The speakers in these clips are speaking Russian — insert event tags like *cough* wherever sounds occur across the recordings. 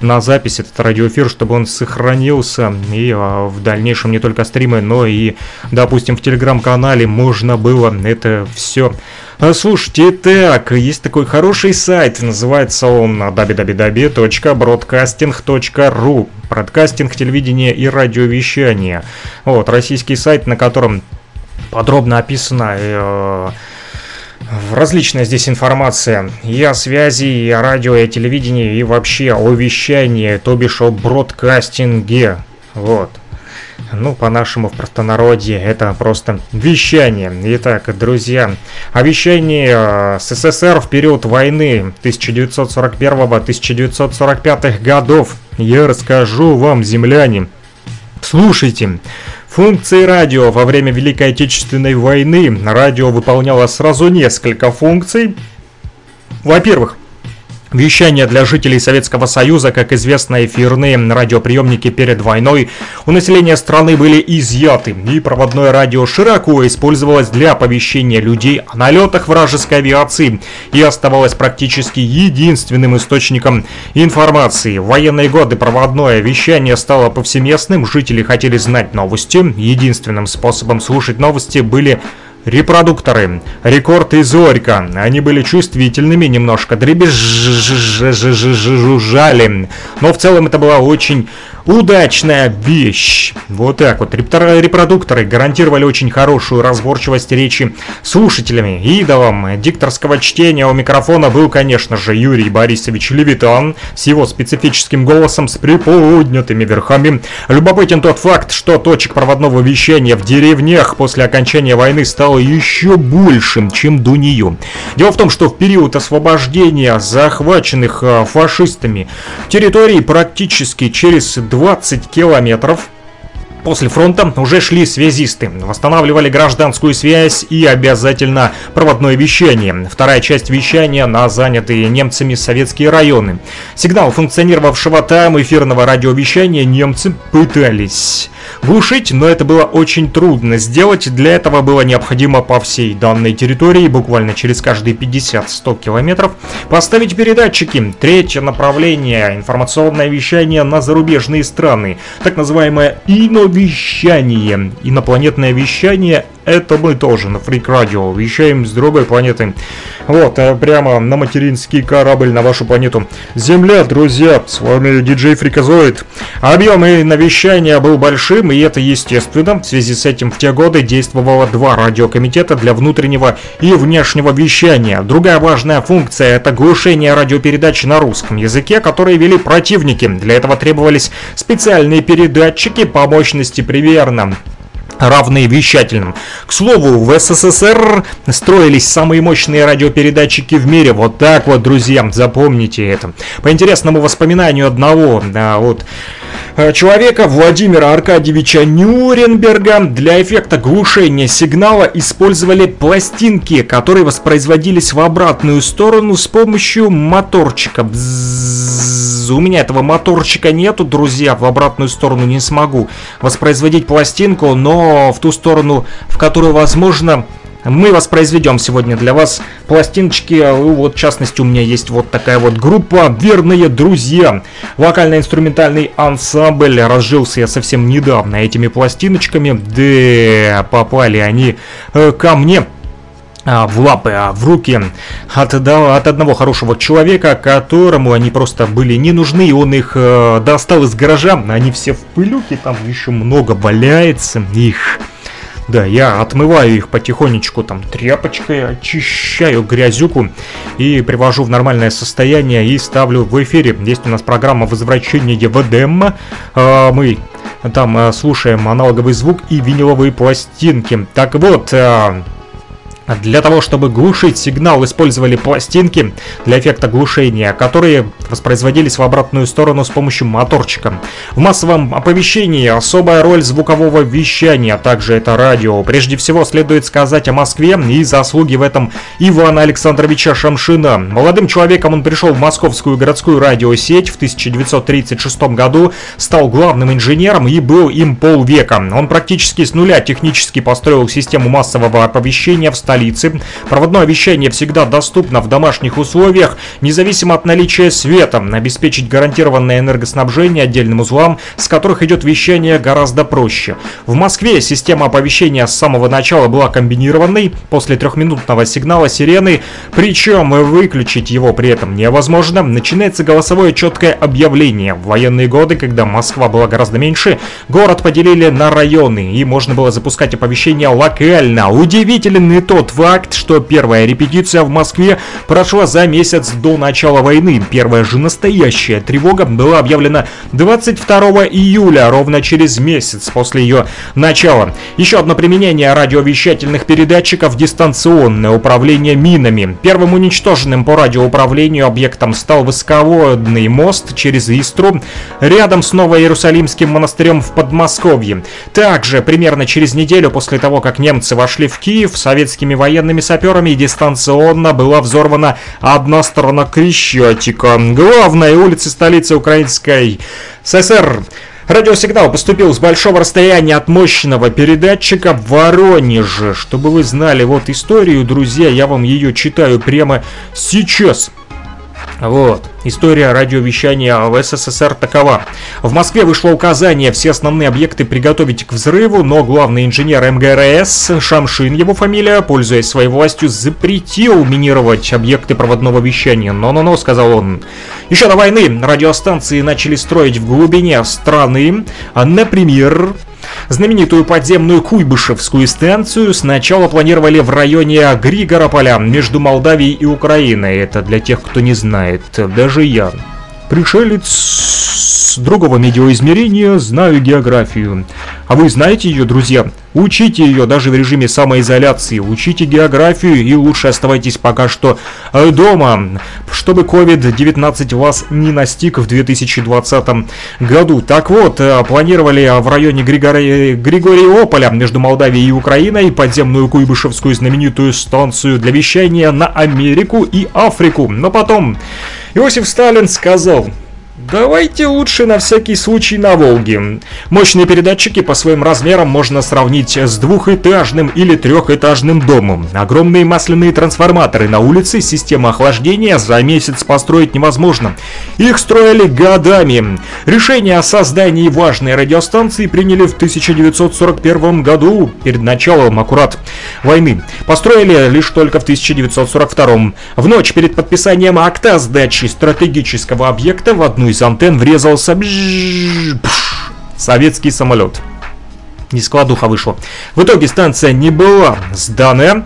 на запись этот радиоэфир, чтобы он сохранился и а, в дальнейшем не только стримы, но и, допустим, в телеграм-канале можно было это все Слушайте, так, есть такой хороший сайт, называется он www.broadcasting.ru Бродкастинг, телевидение и радиовещание. Вот, российский сайт, на котором подробно описано э, различная здесь информация и о связи, и о радио, и о телевидении, и вообще о вещании, то бишь о бродкастинге. Вот. Ну, по-нашему в простонародье это просто вещание. Итак, друзья, о вещании э, СССР в период войны 1941-1945 годов я расскажу вам, земляне. Слушайте, Функции радио во время Великой Отечественной войны. Радио выполняло сразу несколько функций. Во-первых, Вещание для жителей Советского Союза, как известно, эфирные радиоприемники перед войной у населения страны были изъяты, и проводное радио широко использовалось для оповещения людей о налетах вражеской авиации и оставалось практически единственным источником информации. В военные годы проводное вещание стало повсеместным, жители хотели знать новости, единственным способом слушать новости были Репродукторы. Рекорд и Зорька. Они были чувствительными, немножко дребезжали. Но в целом это была очень Удачная вещь. Вот так вот. Репродукторы гарантировали очень хорошую разборчивость речи слушателями. Идолом дикторского чтения у микрофона был, конечно же, Юрий Борисович Левитан с его специфическим голосом с приподнятыми верхами. Любопытен тот факт, что точек проводного вещания в деревнях после окончания войны стало еще большим, чем до нее. Дело в том, что в период освобождения захваченных а, фашистами территорий практически через 20 километров После фронта уже шли связисты, восстанавливали гражданскую связь и обязательно проводное вещание. Вторая часть вещания на занятые немцами советские районы. Сигнал функционировавшего там эфирного радиовещания немцы пытались глушить, но это было очень трудно сделать. Для этого было необходимо по всей данной территории, буквально через каждые 50-100 километров, поставить передатчики. Третье направление – информационное вещание на зарубежные страны, так называемое иновещание. Инопланетное вещание это мы тоже на Фрик Радио вещаем с другой планеты. Вот, э, прямо на материнский корабль на вашу планету. Земля, друзья, с вами диджей Фриказоид. Объем и навещания был большим, и это естественно. В связи с этим в те годы действовало два радиокомитета для внутреннего и внешнего вещания. Другая важная функция – это глушение радиопередач на русском языке, которые вели противники. Для этого требовались специальные передатчики по мощности примерно равные вещательным. К слову, в СССР строились самые мощные радиопередатчики в мире. Вот так вот, друзья, запомните это. По интересному воспоминанию одного, да, вот Э, человека Владимира Аркадьевича Нюрнберга для эффекта глушения сигнала использовали пластинки, которые воспроизводились в обратную сторону с помощью моторчика. Бззз. У меня этого моторчика нету, друзья, в обратную сторону не смогу воспроизводить пластинку, но в ту сторону, в которую возможно мы воспроизведем сегодня для вас пластиночки. Вот, в частности, у меня есть вот такая вот группа «Верные друзья». Вокально-инструментальный ансамбль. Разжился я совсем недавно этими пластиночками. Да, попали они э, ко мне а, в лапы, а в руки от, от одного хорошего человека, которому они просто были не нужны, и он их э, достал из гаража. Они все в пылюке, там еще много валяется их. Да, я отмываю их потихонечку там тряпочкой, очищаю грязюку и привожу в нормальное состояние и ставлю в эфире. Есть у нас программа возвращения ВДМ. А, мы там а, слушаем аналоговый звук и виниловые пластинки. Так вот, а, для того, чтобы глушить сигнал, использовали пластинки для эффекта глушения, которые воспроизводились в обратную сторону с помощью моторчика. В массовом оповещении особая роль звукового вещания, а также это радио. Прежде всего следует сказать о Москве и заслуги в этом Ивана Александровича Шамшина. Молодым человеком он пришел в московскую городскую радиосеть в 1936 году, стал главным инженером и был им полвека. Он практически с нуля технически построил систему массового оповещения в столице столицы. Проводное вещание всегда доступно в домашних условиях, независимо от наличия света. Обеспечить гарантированное энергоснабжение отдельным узлам, с которых идет вещание, гораздо проще. В Москве система оповещения с самого начала была комбинированной. После трехминутного сигнала сирены, причем выключить его при этом невозможно, начинается голосовое четкое объявление. В военные годы, когда Москва была гораздо меньше, город поделили на районы, и можно было запускать оповещения локально. Удивителен и тот факт, что первая репетиция в Москве прошла за месяц до начала войны. Первая же настоящая тревога была объявлена 22 июля, ровно через месяц после ее начала. Еще одно применение радиовещательных передатчиков – дистанционное управление минами. Первым уничтоженным по радиоуправлению объектом стал высоководный мост через Истру, рядом с Новоиерусалимским монастырем в Подмосковье. Также примерно через неделю после того, как немцы вошли в Киев, советскими военными саперами дистанционно была взорвана одна сторона Крещатика, главной улицы столицы украинской СССР. Радиосигнал поступил с большого расстояния от мощного передатчика в Воронеже. Чтобы вы знали вот историю, друзья, я вам ее читаю прямо сейчас. Вот. История радиовещания в СССР такова. В Москве вышло указание все основные объекты приготовить к взрыву, но главный инженер МГРС, Шамшин его фамилия, пользуясь своей властью, запретил минировать объекты проводного вещания. Но-но-но, сказал он. Еще до войны радиостанции начали строить в глубине страны, например, Знаменитую подземную Куйбышевскую станцию сначала планировали в районе Григорополя между Молдавией и Украиной. Это для тех, кто не знает. Даже я. Пришелец другого медиоизмерения, знаю географию. А вы знаете ее, друзья? Учите ее даже в режиме самоизоляции, учите географию и лучше оставайтесь пока что э, дома, чтобы COVID-19 вас не настиг в 2020 году. Так вот, э, планировали в районе Григори... Григориополя между Молдавией и Украиной подземную Куйбышевскую знаменитую станцию для вещания на Америку и Африку. Но потом Иосиф Сталин сказал, Давайте лучше на всякий случай на Волге. Мощные передатчики по своим размерам можно сравнить с двухэтажным или трехэтажным домом. Огромные масляные трансформаторы на улице, система охлаждения за месяц построить невозможно. Их строили годами. Решение о создании важной радиостанции приняли в 1941 году, перед началом аккурат войны. Построили лишь только в 1942. В ночь перед подписанием акта о сдаче стратегического объекта в одну из из антенн врезался советский самолет. Не складуха вышла. В итоге станция не была сданная.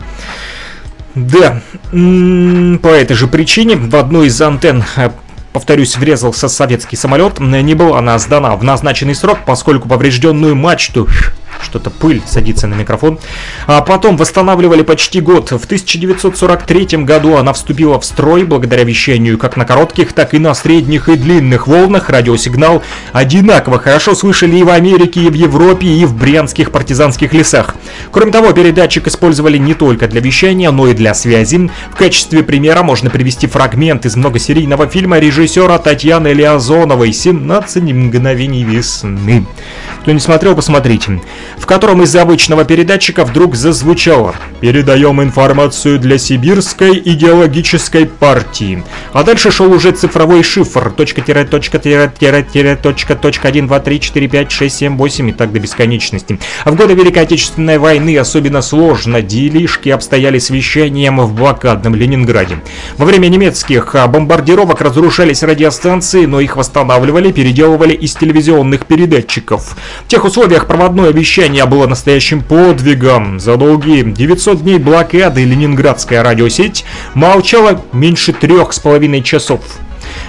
Да, по этой же причине в одну из антенн э, повторюсь, врезался советский самолет, не была она сдана в назначенный срок, поскольку поврежденную мачту что-то пыль садится на микрофон. А потом восстанавливали почти год. В 1943 году она вступила в строй благодаря вещанию как на коротких, так и на средних и длинных волнах. Радиосигнал одинаково хорошо слышали и в Америке, и в Европе, и в брянских партизанских лесах. Кроме того, передатчик использовали не только для вещания, но и для связи. В качестве примера можно привести фрагмент из многосерийного фильма режиссера Татьяны Леозоновой «17 мгновений весны». Кто не смотрел, посмотрите в котором из обычного передатчика вдруг зазвучало «Передаем информацию для сибирской идеологической партии». А дальше шел уже цифровой шифр точка-тире, точка-тире, тире, точка, точка 1, 2, 3, 4, 5, 6, 7, 8 и так до бесконечности. А в годы Великой Отечественной войны особенно сложно делишки обстояли с вещанием в блокадном Ленинграде. Во время немецких бомбардировок разрушались радиостанции, но их восстанавливали, переделывали из телевизионных передатчиков. В тех условиях проводное вещание было настоящим подвигом. За долгие 900 дней блокады ленинградская радиосеть молчала меньше трех с половиной часов.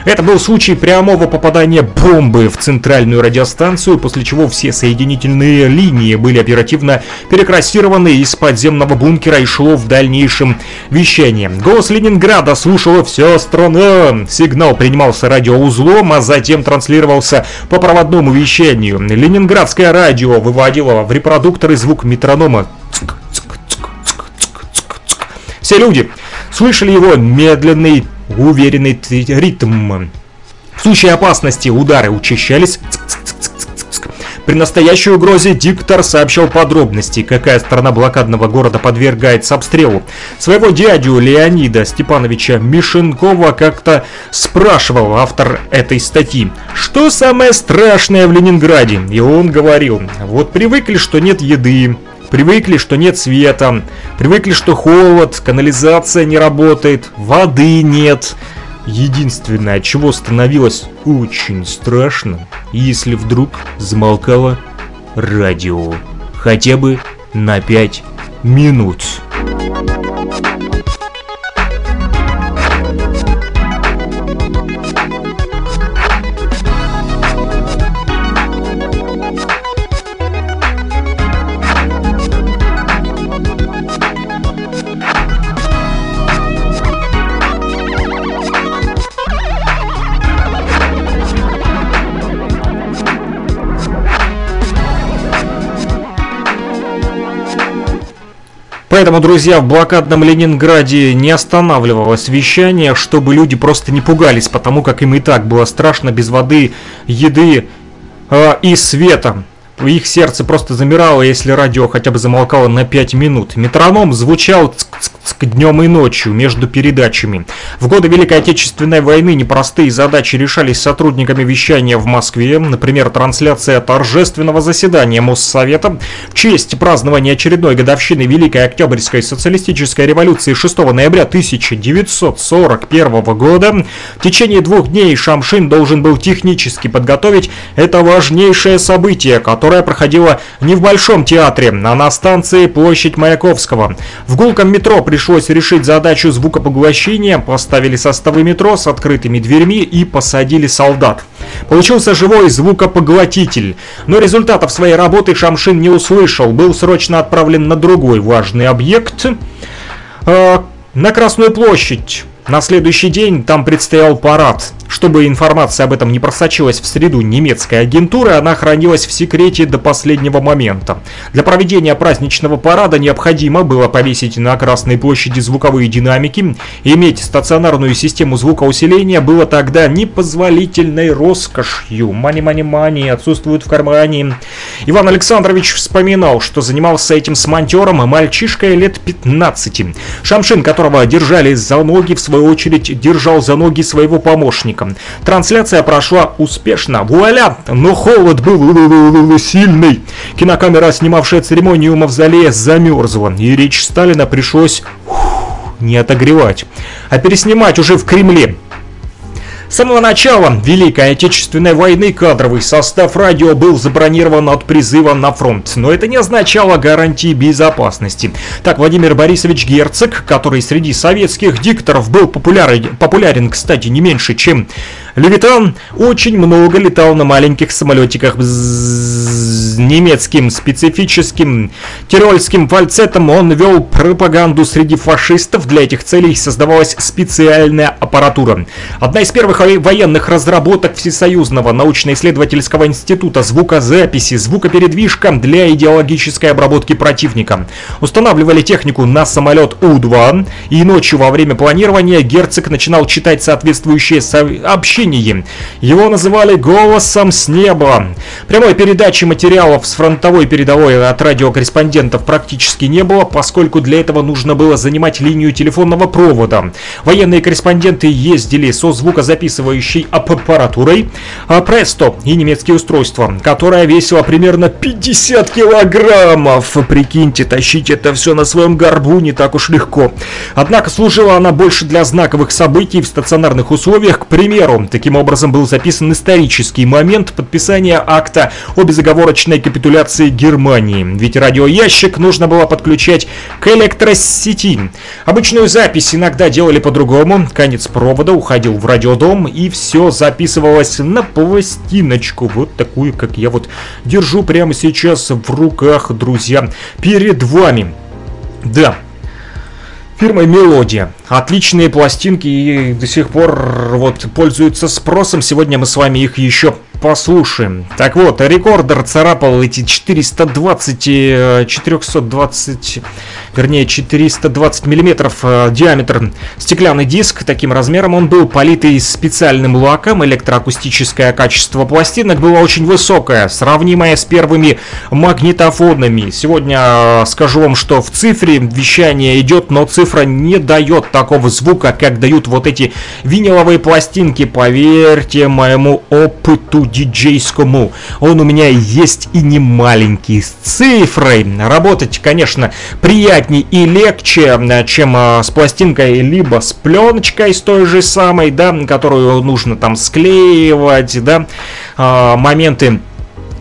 Это был случай прямого попадания бомбы в центральную радиостанцию, после чего все соединительные линии были оперативно перекрасированы из подземного бункера и шло в дальнейшем вещание. Голос Ленинграда слушала вся страна. Сигнал принимался радиоузлом, а затем транслировался по проводному вещанию. Ленинградское радио выводило в репродукторы звук метронома. Все люди слышали его медленный уверенный ритм. В случае опасности удары учащались. При настоящей угрозе диктор сообщил подробности, какая сторона блокадного города подвергается обстрелу. Своего дядю Леонида Степановича Мишенкова как-то спрашивал автор этой статьи, что самое страшное в Ленинграде. И он говорил, вот привыкли, что нет еды, Привыкли, что нет света, привыкли, что холод, канализация не работает, воды нет. Единственное, чего становилось очень страшно, если вдруг замолкало радио. Хотя бы на 5 минут. Поэтому, друзья, в блокадном Ленинграде не останавливалось вещание, чтобы люди просто не пугались, потому как им и так было страшно без воды, еды э, и света. Их сердце просто замирало, если радио хотя бы замолкало на 5 минут. Метроном звучал днем и ночью между передачами. В годы Великой Отечественной войны непростые задачи решались сотрудниками вещания в Москве. Например, трансляция торжественного заседания Моссовета в честь празднования очередной годовщины Великой Октябрьской социалистической революции 6 ноября 1941 года. В течение двух дней Шамшин должен был технически подготовить это важнейшее событие, которое которая проходила не в Большом театре, а на станции Площадь Маяковского. В гулком метро пришлось решить задачу звукопоглощения, поставили составы метро с открытыми дверьми и посадили солдат. Получился живой звукопоглотитель, но результатов своей работы Шамшин не услышал, был срочно отправлен на другой важный объект, э, на Красную площадь. На следующий день там предстоял парад. Чтобы информация об этом не просочилась в среду немецкой агентуры, она хранилась в секрете до последнего момента. Для проведения праздничного парада необходимо было повесить на Красной площади звуковые динамики. Иметь стационарную систему звукоусиления было тогда непозволительной роскошью. Мани-мани-мани отсутствует в кармане. Иван Александрович вспоминал, что занимался этим с монтером мальчишкой лет 15. Шамшин, которого держали за ноги, в свою очередь держал за ноги своего помощника. Трансляция прошла успешно. Вуаля! Но холод был сильный. Кинокамера, снимавшая церемонию мавзолея, замерзла. И речь Сталина пришлось не отогревать, а переснимать уже в Кремле. С самого начала Великой Отечественной войны кадровый состав радио был забронирован от призыва на фронт, но это не означало гарантии безопасности. Так, Владимир Борисович Герцог, который среди советских дикторов был популярен, популярен кстати, не меньше, чем Левитан очень много летал на маленьких самолетиках с немецким специфическим тирольским фальцетом. Он вел пропаганду среди фашистов. Для этих целей создавалась специальная аппаратура. Одна из первых военных разработок Всесоюзного научно-исследовательского института звукозаписи, звукопередвижка для идеологической обработки противника. Устанавливали технику на самолет У-2, и ночью во время планирования герцог начинал читать соответствующие сообщения телевидении. Его называли «голосом с неба». Прямой передачи материалов с фронтовой передовой от радиокорреспондентов практически не было, поскольку для этого нужно было занимать линию телефонного провода. Военные корреспонденты ездили со звукозаписывающей аппаратурой а Престо и немецкие устройства, которая весила примерно 50 килограммов. Прикиньте, тащить это все на своем горбу не так уж легко. Однако служила она больше для знаковых событий в стационарных условиях, к примеру, Таким образом был записан исторический момент подписания акта о безоговорочной капитуляции Германии. Ведь радиоящик нужно было подключать к электросети. Обычную запись иногда делали по-другому. Конец провода уходил в радиодом и все записывалось на пластиночку. Вот такую, как я вот держу прямо сейчас в руках, друзья, перед вами. Да, фирмой «Мелодия». Отличные пластинки и до сих пор вот пользуются спросом. Сегодня мы с вами их еще послушаем. Так вот, рекордер царапал эти 420, 420, э, вернее 420 миллиметров э, диаметр стеклянный диск. Таким размером он был политый специальным лаком. Электроакустическое качество пластинок было очень высокое, сравнимое с первыми магнитофонами. Сегодня э, скажу вам, что в цифре вещание идет, но цифра не дает такого звука, как дают вот эти виниловые пластинки. Поверьте моему опыту диджейскому. Он у меня есть и не маленький. С цифрой работать, конечно, приятнее и легче, чем а, с пластинкой, либо с пленочкой с той же самой, да, которую нужно там склеивать, да, а, моменты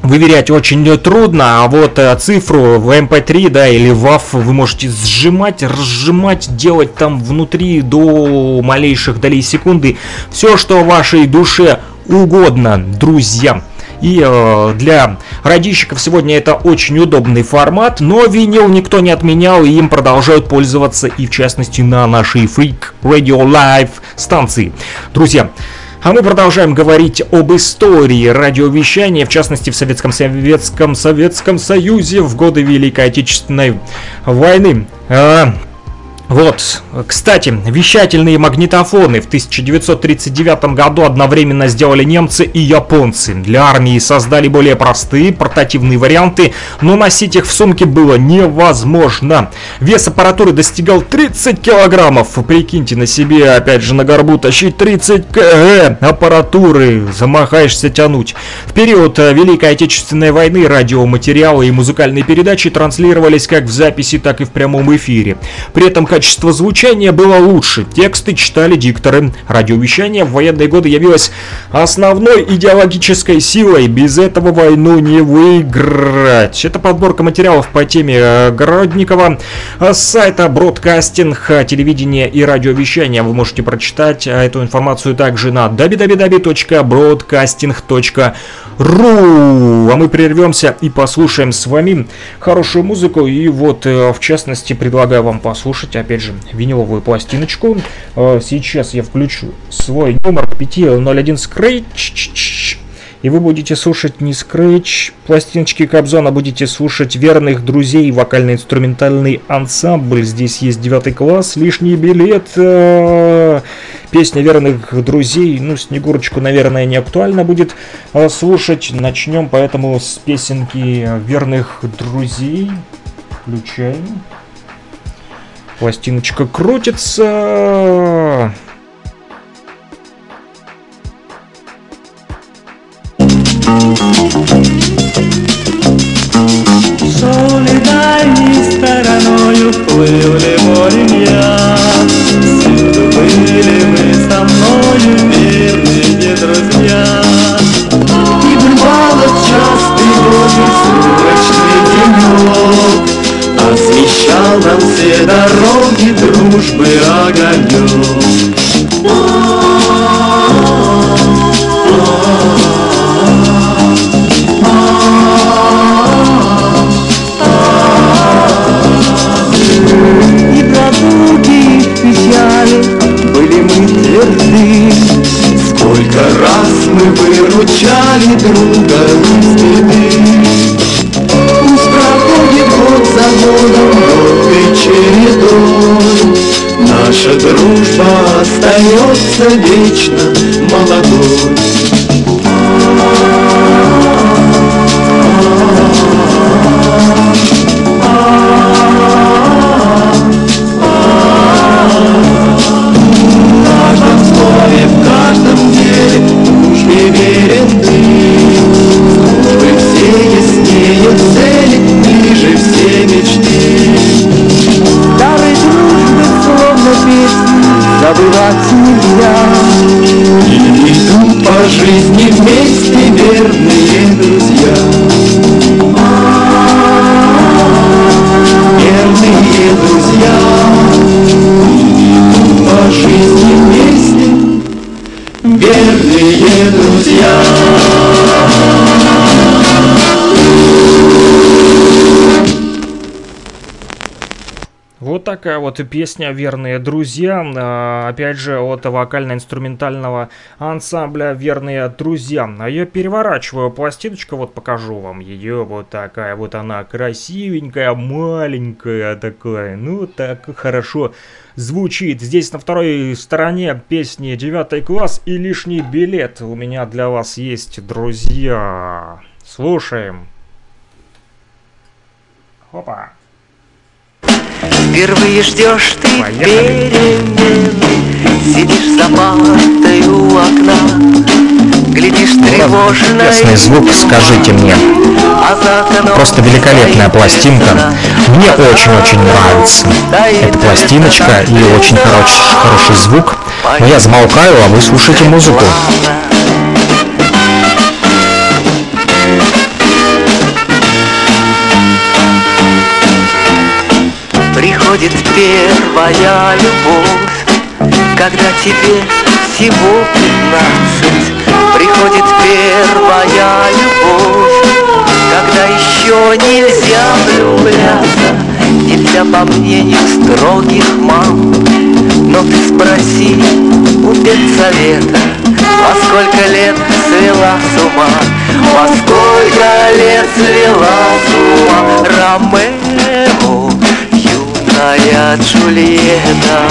выверять очень трудно, а вот э, цифру в MP3, да, или WAV вы можете сжимать, разжимать, делать там внутри до малейших долей секунды все, что вашей душе угодно, друзья. И э, для радищиков сегодня это очень удобный формат, но винил никто не отменял, и им продолжают пользоваться, и в частности на нашей Freak Radio Live станции. Друзья, а мы продолжаем говорить об истории радиовещания, в частности в Советском Советском Советском Союзе в годы Великой Отечественной войны. А, вот, кстати, вещательные магнитофоны в 1939 году одновременно сделали немцы и японцы. Для армии создали более простые портативные варианты, но носить их в сумке было невозможно. Вес аппаратуры достигал 30 килограммов. Прикиньте на себе, опять же, на горбу тащить 30 кг аппаратуры. Замахаешься тянуть. В период э, Великой Отечественной войны радиоматериалы и музыкальные передачи транслировались как в записи, так и в прямом эфире. При этом качество звучания было лучше, тексты читали дикторы. Радиовещание в военные годы явилось основной идеологической силой, без этого войну не выиграть. Это подборка материалов по теме э, Городникова с сайта Бродкастинг, телевидение и радиовещание. Вы можете прочитать э, эту информацию также на www.broadcasting.ru А мы прервемся и послушаем с вами хорошую музыку. И вот, э, в частности, предлагаю вам послушать опять же, виниловую пластиночку. Э, сейчас я включу свой номер 501 Scratch. И вы будете слушать не Scratch пластиночки Кобзона, будете слушать верных друзей, вокально-инструментальный ансамбль. Здесь есть девятый класс, лишний билет, песня верных друзей. Ну, Снегурочку, наверное, не актуально будет э, слушать. Начнем поэтому с песенки верных друзей. Включаем. Пластиночка крутится. Всюду были вы со мною верные друзья Освещал нам все дороги дружбы огонек. И прогулки их печали были мы тверды, Сколько раз мы выручали друга из беды. Проходит год за годом. Наша дружба остается вечно молодой. Вот песня «Верные друзья». А, опять же, от вокально-инструментального ансамбля «Верные друзья». А я переворачиваю пластиночку, вот покажу вам ее. Вот такая вот она красивенькая, маленькая такая. Ну, так хорошо звучит. Здесь на второй стороне песни «Девятый класс» и «Лишний билет». У меня для вас есть, друзья. Слушаем. Опа. Впервые ждешь ты перемены Сидишь за партой у окна Глядишь Ну тревожно Чудесный звук, скажите мне. а Просто великолепная пластинка. Мне очень-очень нравится эта пластиночка и очень хороший, хороший звук. Но я замолкаю, а вы слушайте музыку. Приходит первая любовь Когда тебе всего пятнадцать. Приходит первая любовь Когда еще нельзя влюбляться Нельзя по мнению строгих мам. Но ты спроси у педсовета Во сколько лет свела с ума Во сколько лет свела с ума. Ромео юная Джульетта.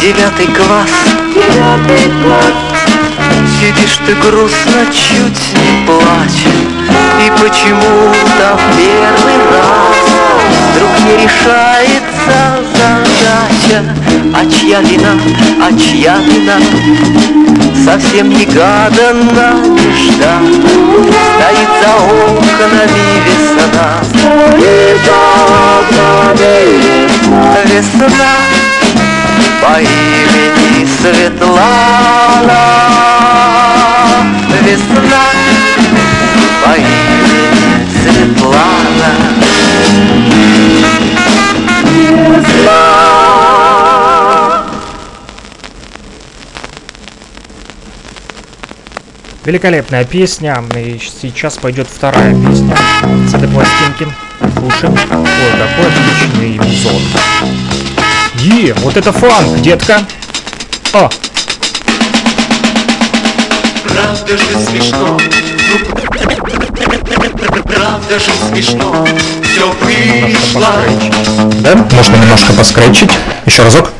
Девятый класс. Девятый класс. Сидишь ты грустно, чуть не плачешь И почему-то в первый раз Вдруг не решается задача. А чья вина, а чья вина? Совсем негаданно нежданно Стоит за окнами весна. Стоит за окнами весна по имени Светлана. Весна Великолепная песня. И сейчас пойдет вторая песня с этой пластинки. Слушаем. Ой, какой отличный музон. Е, вот это фанк, детка. А, Правда же смешно, правда же смешно, все вышло. да? Можно немножко поскречить. Еще разок.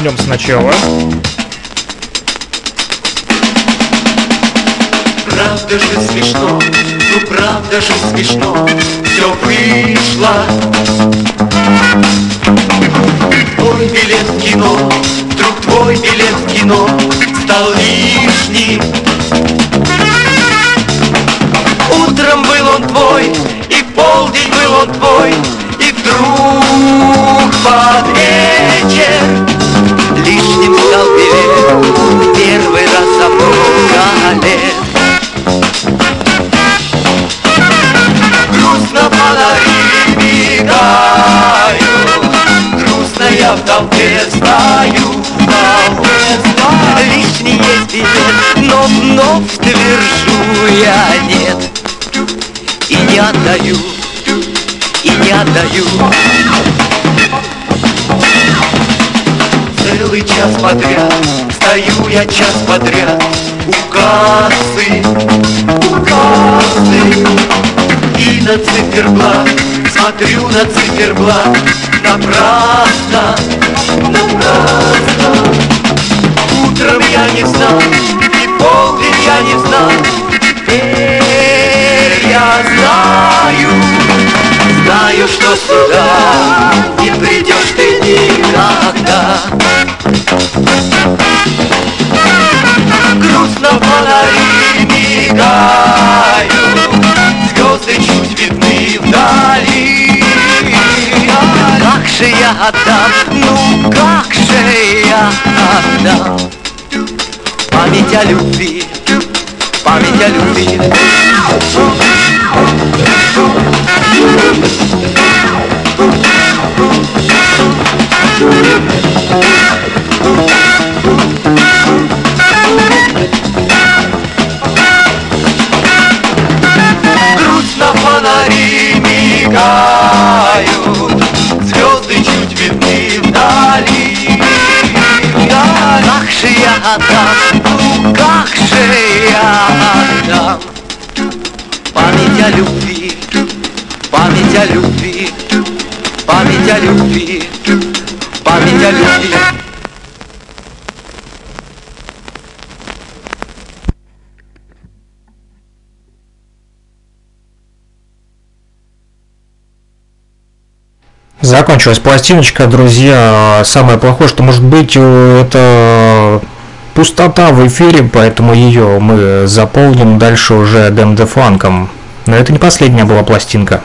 Начнем сначала. Отдам Память о любви, память о любви Память о любви, память о любви Закончилась пластиночка, друзья. Самое плохое, что может быть, э, это пустота в эфире, поэтому ее мы заполним дальше уже ДМД фанком. Но это не последняя была пластинка.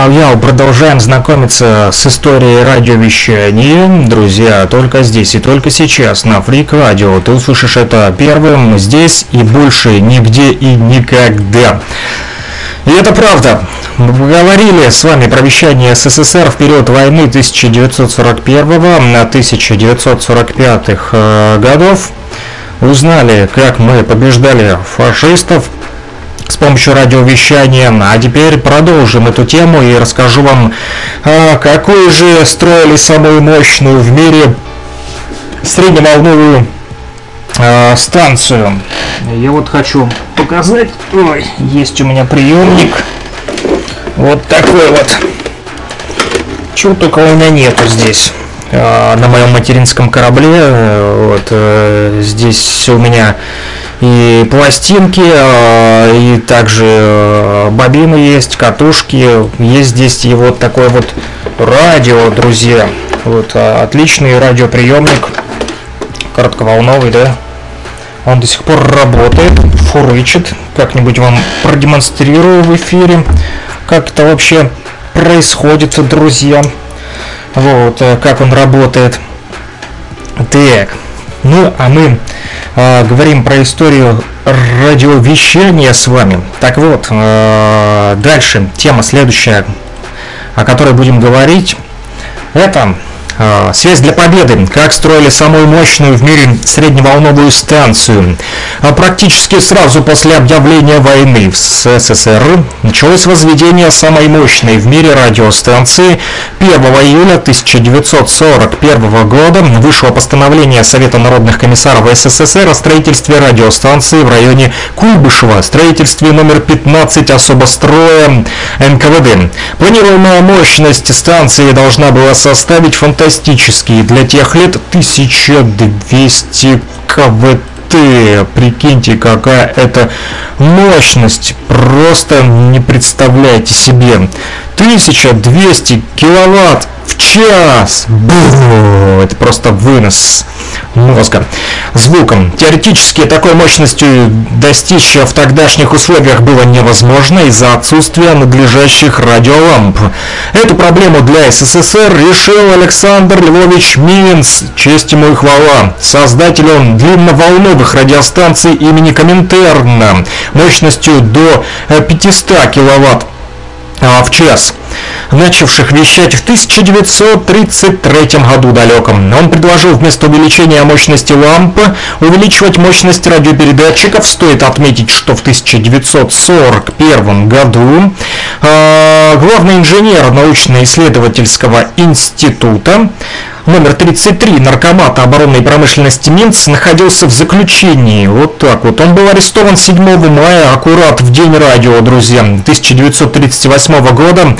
Яу-яу-яу, продолжаем знакомиться с историей радиовещания. Друзья, только здесь и только сейчас на Фрик Радио ты услышишь это первым здесь и больше нигде и никогда. И это правда. Мы говорили с вами про вещание СССР в период войны 1941 на 1945 э, годов. Узнали, как мы побеждали фашистов, помощью радиовещания. А теперь продолжим эту тему и расскажу вам, а, какую же строили самую мощную в мире средневолновую а, станцию. Я вот хочу показать. Ой, есть у меня приемник. Вот такой вот. Чего только у меня нету здесь а, на моем материнском корабле. Вот э, здесь у меня и пластинки, а, и также а, бобины есть, катушки, есть здесь и вот такой вот радио, друзья. Вот а, отличный радиоприемник, коротковолновый, да. Он до сих пор работает, фурычит. Как-нибудь вам продемонстрирую в эфире, как это вообще происходит, друзья. Вот, как он работает. Так, ну а мы э, говорим про историю радиовещания с вами. Так вот, э, дальше тема следующая, о которой будем говорить, это а, связь для победы. Как строили самую мощную в мире средневолновую станцию. А практически сразу после объявления войны в СССР началось возведение самой мощной в мире радиостанции. 1 июля 1941 года вышло постановление Совета народных комиссаров СССР о строительстве радиостанции в районе Куйбышева, строительстве номер 15 особо строя НКВД. Планируемая мощность станции должна была составить фантастическую фантастические для тех лет 1200 КВТ. Прикиньте, какая это мощность. Просто не представляете себе. 1200 киловатт в час. Бу! Это просто вынос мозга. Звуком. Теоретически такой мощностью достичь в тогдашних условиях было невозможно из-за отсутствия надлежащих радиоламп. Эту проблему для СССР решил Александр Львович Минц, честь ему и хвала. Он длинноволновых радиостанций имени Коминтерна мощностью до 500 киловатт а, в час начавших вещать в 1933 году далеком. Он предложил вместо увеличения мощности лампы увеличивать мощность радиопередатчиков. Стоит отметить, что в 1941 году э, главный инженер научно-исследовательского института номер 33 наркомата оборонной промышленности Минц находился в заключении. Вот так вот. Он был арестован 7 мая, аккурат в день радио, друзья, 1938 года.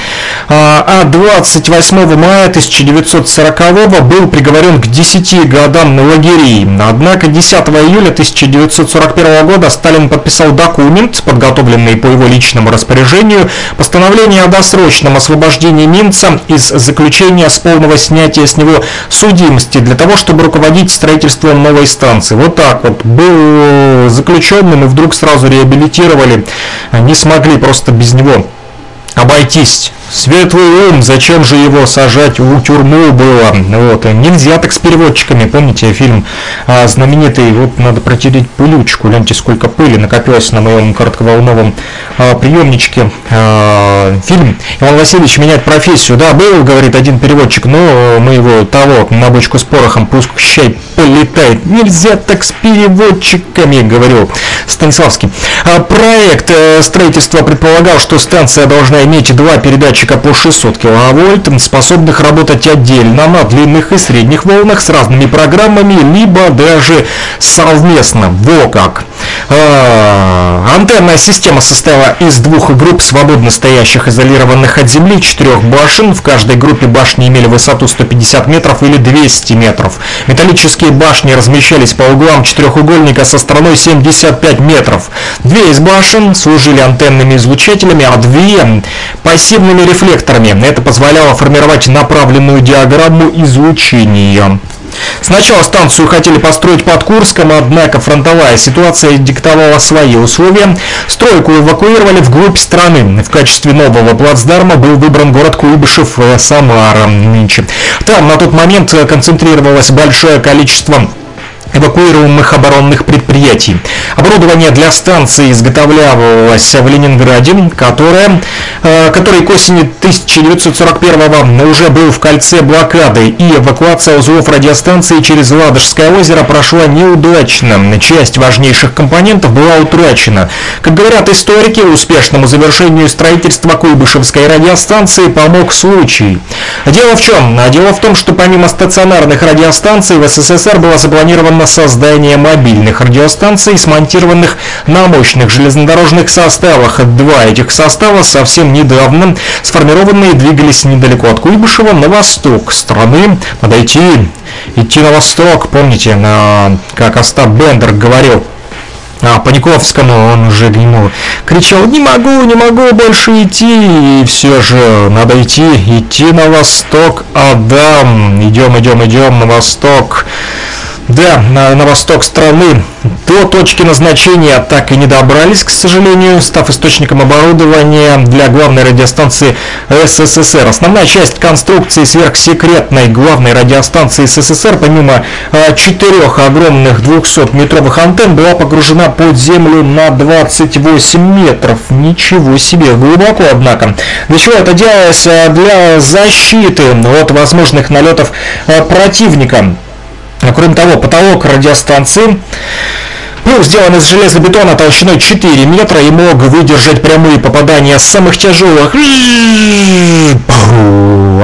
А 28 а мая 1940 был приговорен к 10 годам на лагерей. Однако 10 июля 1941 года Сталин подписал документ, подготовленный по его личному распоряжению, постановление о досрочном освобождении Минца из заключения с полного снятия с него судимости для того, чтобы руководить строительством новой станции. Вот так вот. Был заключенным и вдруг сразу реабилитировали. Не смогли просто без него обойтись. Светлый ум, зачем же его сажать в тюрьму было? Вот. Нельзя так с переводчиками. Помните фильм а, знаменитый, вот надо протереть пылючку. Гляньте, сколько пыли накопилось на моем коротковолновом а, приемничке. А, фильм Иван Васильевич меняет профессию. Да, был, говорит один переводчик, но мы его того на бочку с порохом пусть щай полетает. Нельзя так с переводчиками, говорил Станиславский. А, проект э, строительства предполагал, что станция должна иметь два передачи датчика по 600 киловольт, способных работать отдельно на длинных и средних волнах с разными программами, либо даже совместно. Во как! А, антенная система состояла из двух групп свободно стоящих, изолированных от земли, четырех башен. В каждой группе башни имели высоту 150 метров или 200 метров. Металлические башни размещались по углам четырехугольника со стороной 75 метров. Две из башен служили антенными излучателями, а две пассивными рефлекторами. Это позволяло формировать направленную диаграмму излучения. Сначала станцию хотели построить под Курском, однако фронтовая ситуация диктовала свои условия. Стройку эвакуировали вглубь страны. В качестве нового плацдарма был выбран город Куйбышев, э, Самара нынче. Там на тот момент концентрировалось большое количество эвакуируемых оборонных предприятий. Оборудование для станции изготовлялось в Ленинграде, которое, э, который к осени 1941 уже был в кольце блокады, и эвакуация узлов радиостанции через Ладожское озеро прошла неудачно. Часть важнейших компонентов была утрачена. Как говорят историки, успешному завершению строительства Куйбышевской радиостанции помог случай. Дело в чем? Дело в том, что помимо стационарных радиостанций в СССР было запланировано на создание мобильных радиостанций, смонтированных на мощных железнодорожных составах. Два этих состава совсем недавно сформированные двигались недалеко от Куйбышева на восток страны. Надо идти, идти на восток, помните, на, как Остап Бендер говорил, а Паниковскому он уже ему кричал «Не могу, не могу больше идти!» И все же надо идти, идти на восток, Адам! Идем, идем, идем на восток. Да, на, на восток страны до точки назначения так и не добрались, к сожалению, став источником оборудования для главной радиостанции СССР. Основная часть конструкции сверхсекретной главной радиостанции СССР, помимо э, четырех огромных 200-метровых антенн, была погружена под землю на 28 метров. Ничего себе, глубоко, однако. Для чего это делалось? Для защиты от возможных налетов э, противника. А кроме того, потолок радиостанции был сделан из железобетона толщиной 4 метра и мог выдержать прямые попадания самых тяжелых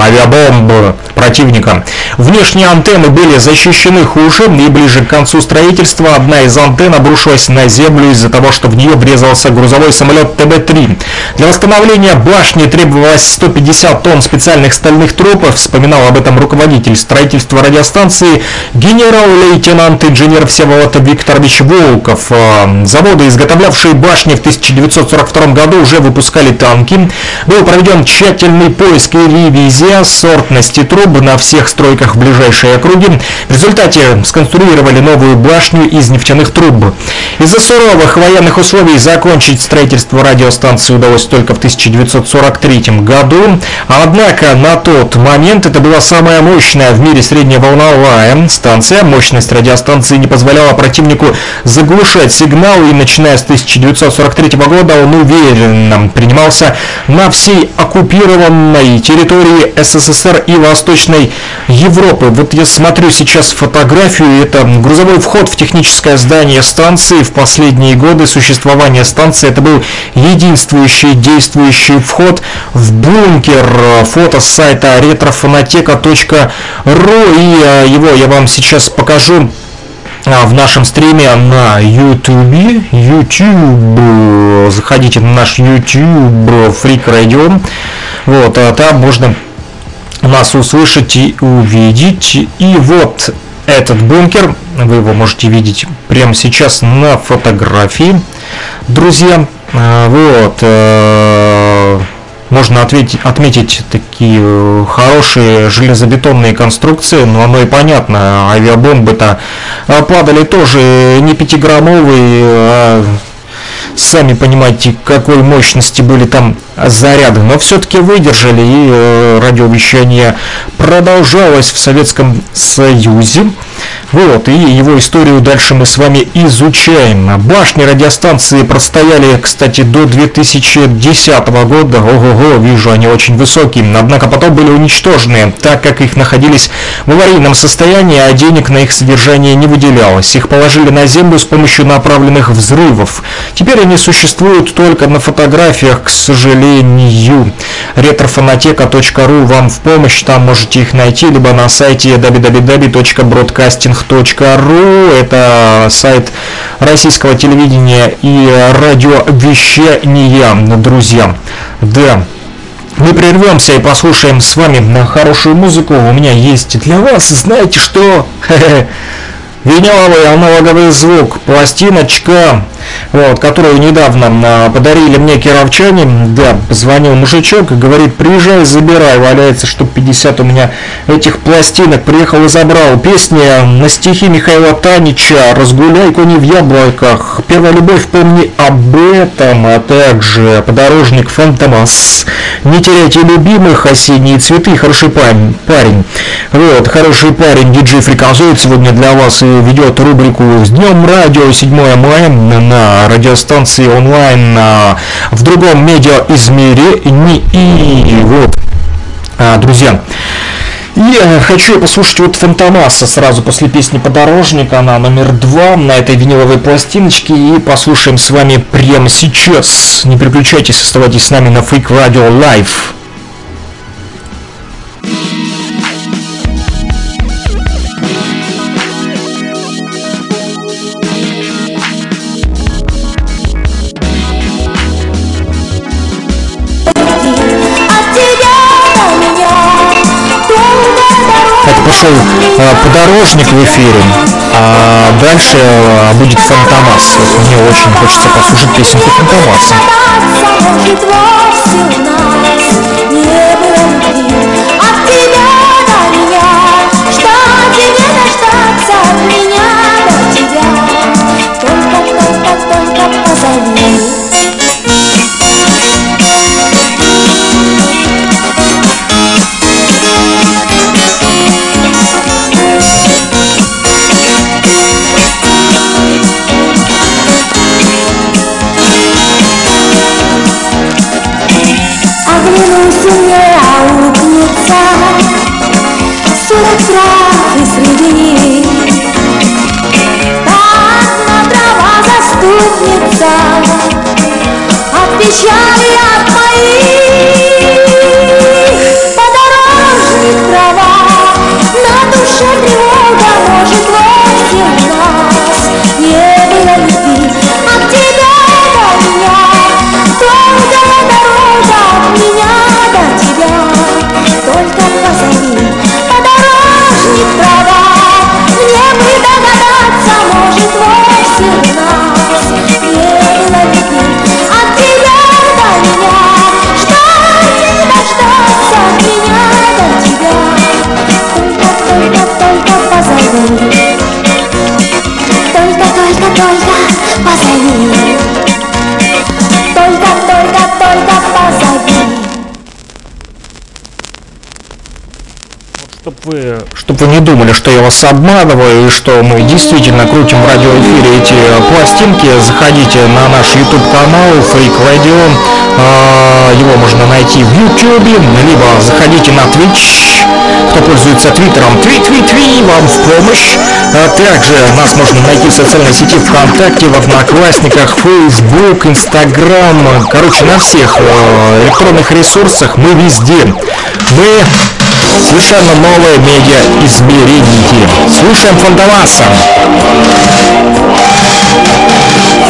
авиабомб противника. Внешние антенны были защищены хуже, и ближе к концу строительства одна из антенн обрушилась на землю из-за того, что в нее врезался грузовой самолет ТБ-3. Для восстановления башни требовалось 150 тонн специальных стальных труб, вспоминал об этом руководитель строительства радиостанции генерал-лейтенант инженер Всеволод Викторович Волков. Э, заводы, изготовлявшие башни в 1942 году, уже выпускали танки. Был проведен тщательный поиск и ревизия сортности труб на всех стройках в ближайшей округе. В результате сконструировали новую башню из нефтяных труб. Из-за суровых военных условий закончить строительство радиостанции удалось только в 1943 году. Однако на тот момент это была самая мощная в мире средневолновая станция. Мощность радиостанции не позволяла противнику заглушать сигнал, и начиная с 1943 года он уверенно принимался на всей оккупированной территории СССР и Восточной Европы. Вот я смотрю сейчас фотографию, это грузовой вход в техническое здание станции. В последние годы существования станции это был единствующий действующий вход в бункер. Фото с сайта retrofonoteka.ru и э, его я вам сейчас покажу а, в нашем стриме на YouTube. YouTube. Заходите на наш YouTube Freak Radio. Вот, а там можно нас услышать и увидеть. И вот этот бункер, вы его можете видеть прямо сейчас на фотографии, друзья. А, вот, э, можно ответить, отметить такие э, хорошие железобетонные конструкции, но оно и понятно, авиабомбы-то а, падали тоже не пятиграммовые, а сами понимаете, какой мощности были там заряды, но все-таки выдержали, и э, радиовещание продолжалось в Советском Союзе. Вот, и его историю дальше мы с вами изучаем. Башни радиостанции простояли, кстати, до 2010 года. Ого-го, вижу, они очень высокие. Однако потом были уничтожены, так как их находились в аварийном состоянии, а денег на их содержание не выделялось. Их положили на землю с помощью направленных взрывов. Теперь они существуют только на фотографиях, к сожалению. retrofonoteka.ru вам в помощь, там можете их найти, либо на сайте www.broadcasting.ru. Это сайт российского телевидения и радиовещания, друзья. Да, мы прервемся и послушаем с вами на хорошую музыку. У меня есть для вас, знаете что? *laughs* Виниловый аналоговый звук, пластиночка вот, которую недавно а, подарили мне кировчане. Да, позвонил мужичок и говорит, приезжай, забирай. Валяется штук 50 у меня этих пластинок. Приехал и забрал. Песни на стихи Михаила Танича «Разгуляй, кони в яблоках», «Первая любовь, помни об этом», а также «Подорожник Фантомас», «Не теряйте любимых», «Осенние цветы», «Хороший парень». парень. Вот, «Хороший парень» диджей Фриказоид сегодня для вас и ведет рубрику «С днем радио 7 мая» на радиостанции онлайн в другом медиа измерении. И вот, а, друзья, и хочу послушать вот Фантомаса сразу после песни «Подорожник», она номер два на этой виниловой пластиночке, и послушаем с вами прямо сейчас. Не переключайтесь, оставайтесь с нами на Freak Radio Live. Подорожник в эфире, а дальше э, будет Фантомас. Вот мне очень хочется послушать песенку Фантомаса. Вы, чтобы вы не думали, что я вас обманываю и что мы действительно крутим в радиоэфире эти пластинки, заходите на наш YouTube канал Freak Radio, а, его можно найти в YouTube, либо заходите на Twitch, кто пользуется Твиттером, твит-твит-тви, вам в помощь. А также нас можно найти в социальной сети ВКонтакте, в Одноклассниках, Facebook, Instagram, короче, на всех э, электронных ресурсах мы везде. Мы Совершенно новое медиа измерение. Слушаем Фантомаса.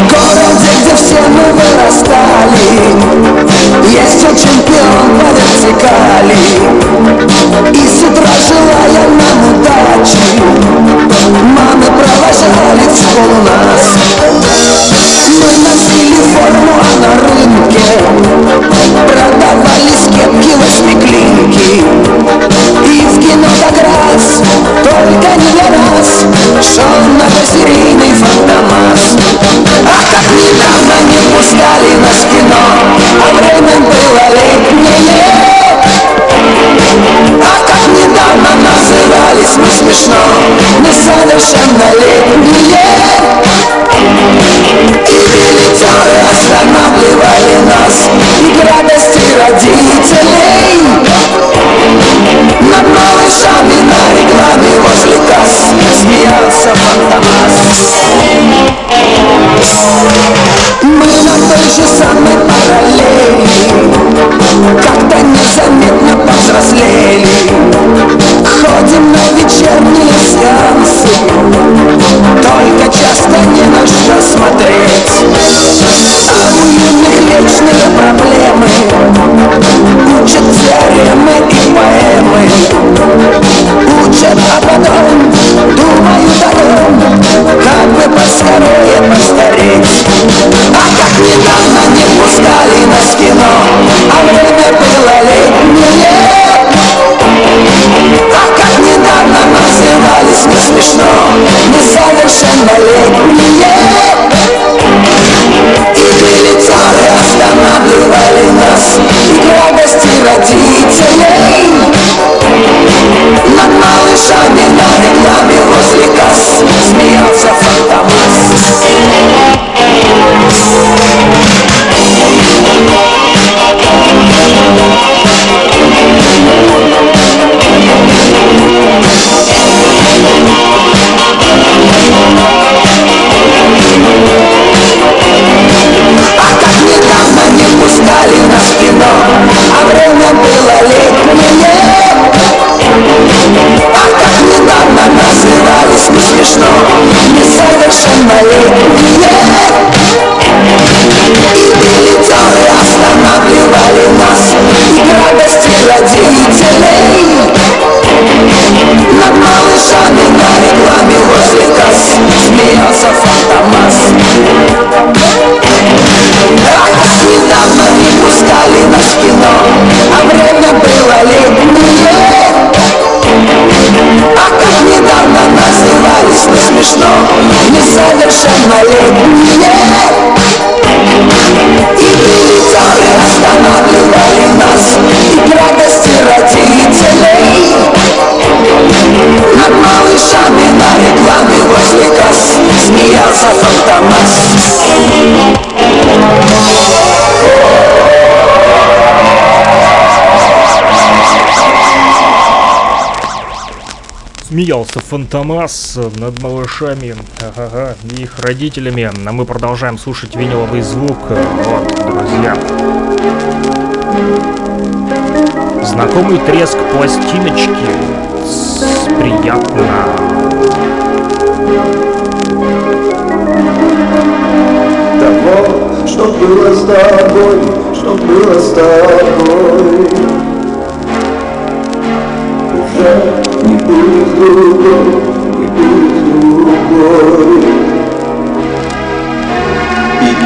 Городе, где все мы вырастали. Есть чемпион по вертикали И с утра желая нам удачи Мамы провожали в школу нас. Мы носили форму, а на рынке Продавались кепки восьмиклинки И в кино как раз, только не для нас Шел многосерийный фантомас Ах, так недавно не пускали нас в кино А время было летнее А как недавно назывались мы смешно Несовершеннолетние И билетеры останавливали нас И к радости родителей Над малышами на рекламе возле касс Смеялся фантомас мы на той же самой параллели Как-то незаметно повзрослели. Ходим на вечерние сеансы Только часто не на что смотреть. А у юных вечные проблемы Учат теоремы и поэмы. Учат, а потом думают о том Как бы поскорее постареть говорить А как недавно не пускали нас в кино А время было летнее. А как недавно назывались не смешно Несовершеннолетние. И билетеры останавливали нас И к радости родителей. Над малышами на рекламе возле касс Смеялся фантазия нас в кино А время было летнее. А как недавно назывались не смешно. Несовершеннолетние Смеялся Фантомас над малышами ага, и их родителями. А мы продолжаем слушать виниловый звук. Вот, друзья. Знакомый треск пластиночки. Приятно. того, что было с тобой, что было с тобой.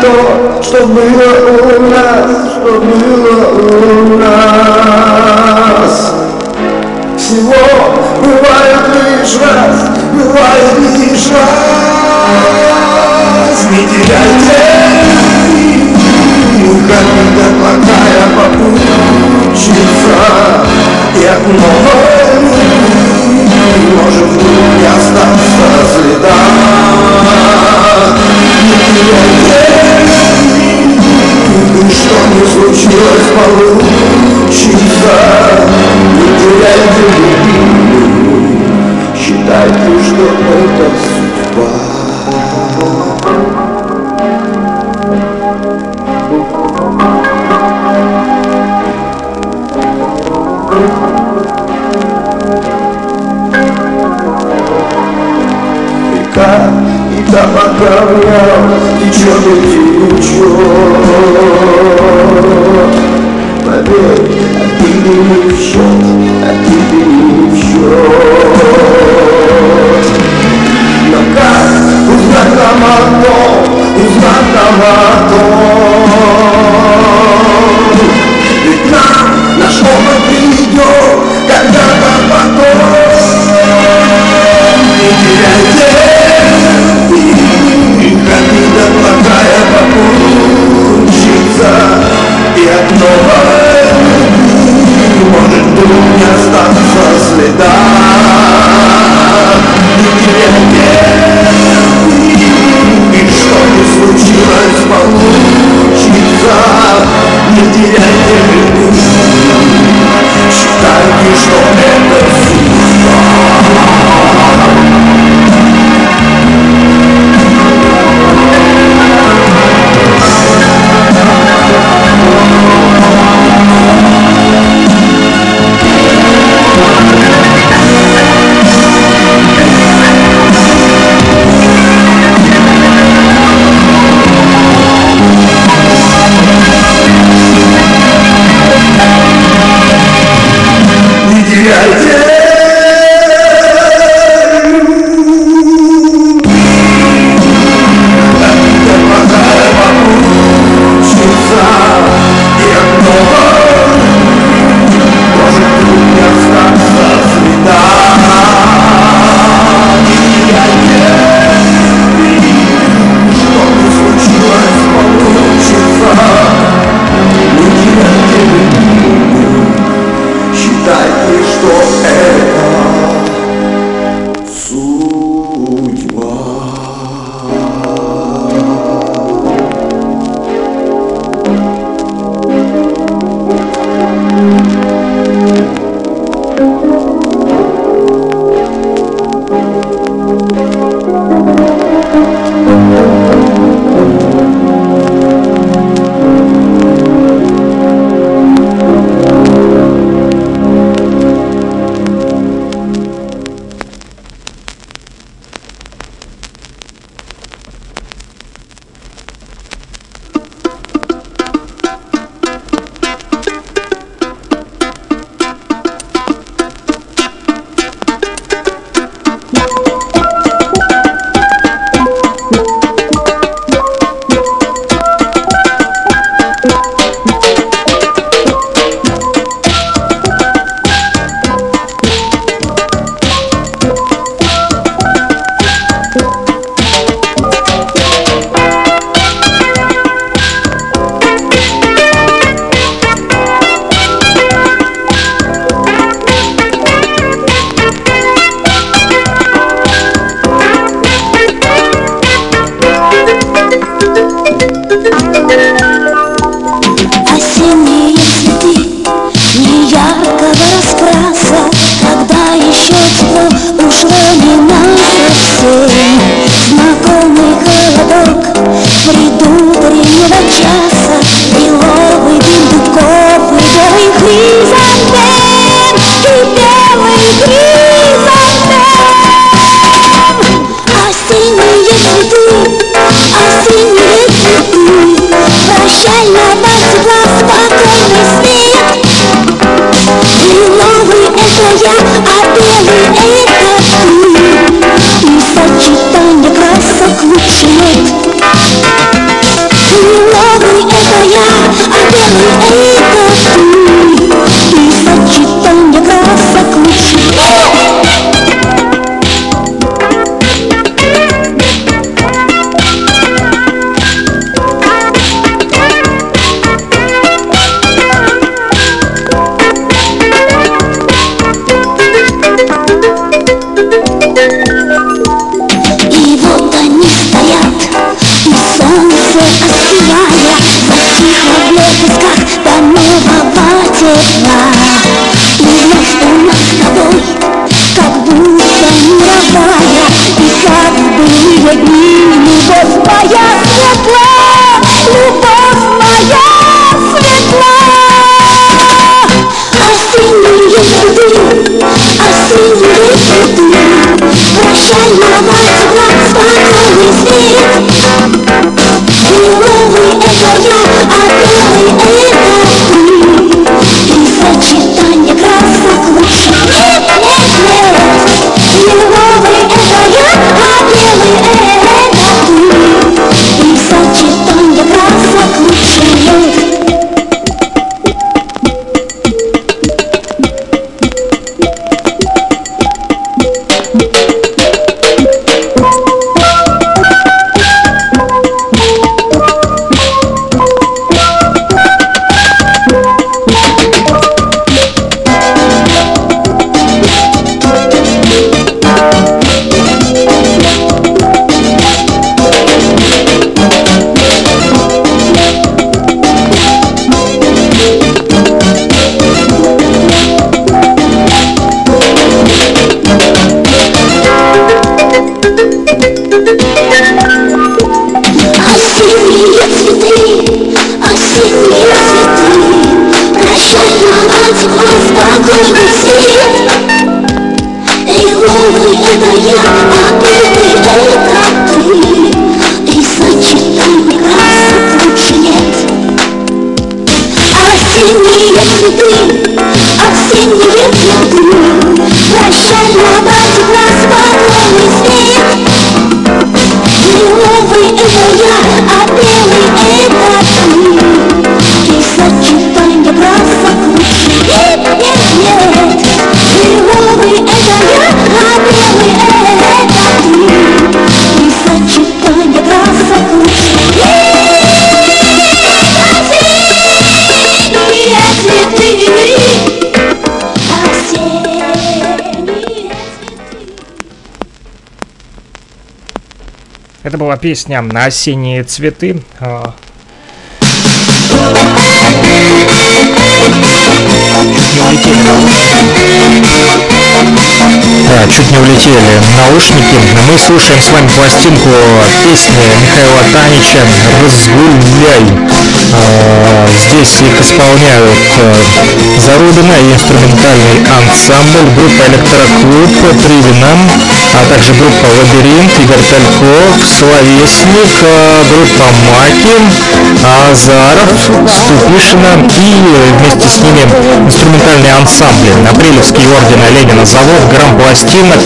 То, что было у нас, что было у нас, всего бывает лишь раз, бывает лишь раз. Не теряйте, когда плохая попутчица, и от новой любви может вдруг не остаться следа. И что не случилось, получится. Не теряйте любви, считайте, что это судьба. Течет и течет Поверь, обиды не в счет, обиды не в счет Но как узнать нам о том, узнать нам о том? Ведь нам наш опыт придет когда-то потом Не теряйте И новой любви может вдруг не остаться следа Не теряйте и что не случилось получится. Не теряйте была песня на «Осенние цветы». А, не улетели да, чуть не улетели наушники. Мы слушаем с вами пластинку песни Михаила Танича «Разгуляй». А, здесь их исполняют а, Зарубина и инструментальный ансамбль, группа «Электроклуб», «Привина», а также группа «Лабиринт», Игорь Тальков, «Словесник», а, группа «Маки», Азаров, Ступишина и вместе с ними инструментальный ансамбль «Апрелевский орден Ленина завод грамм пластинок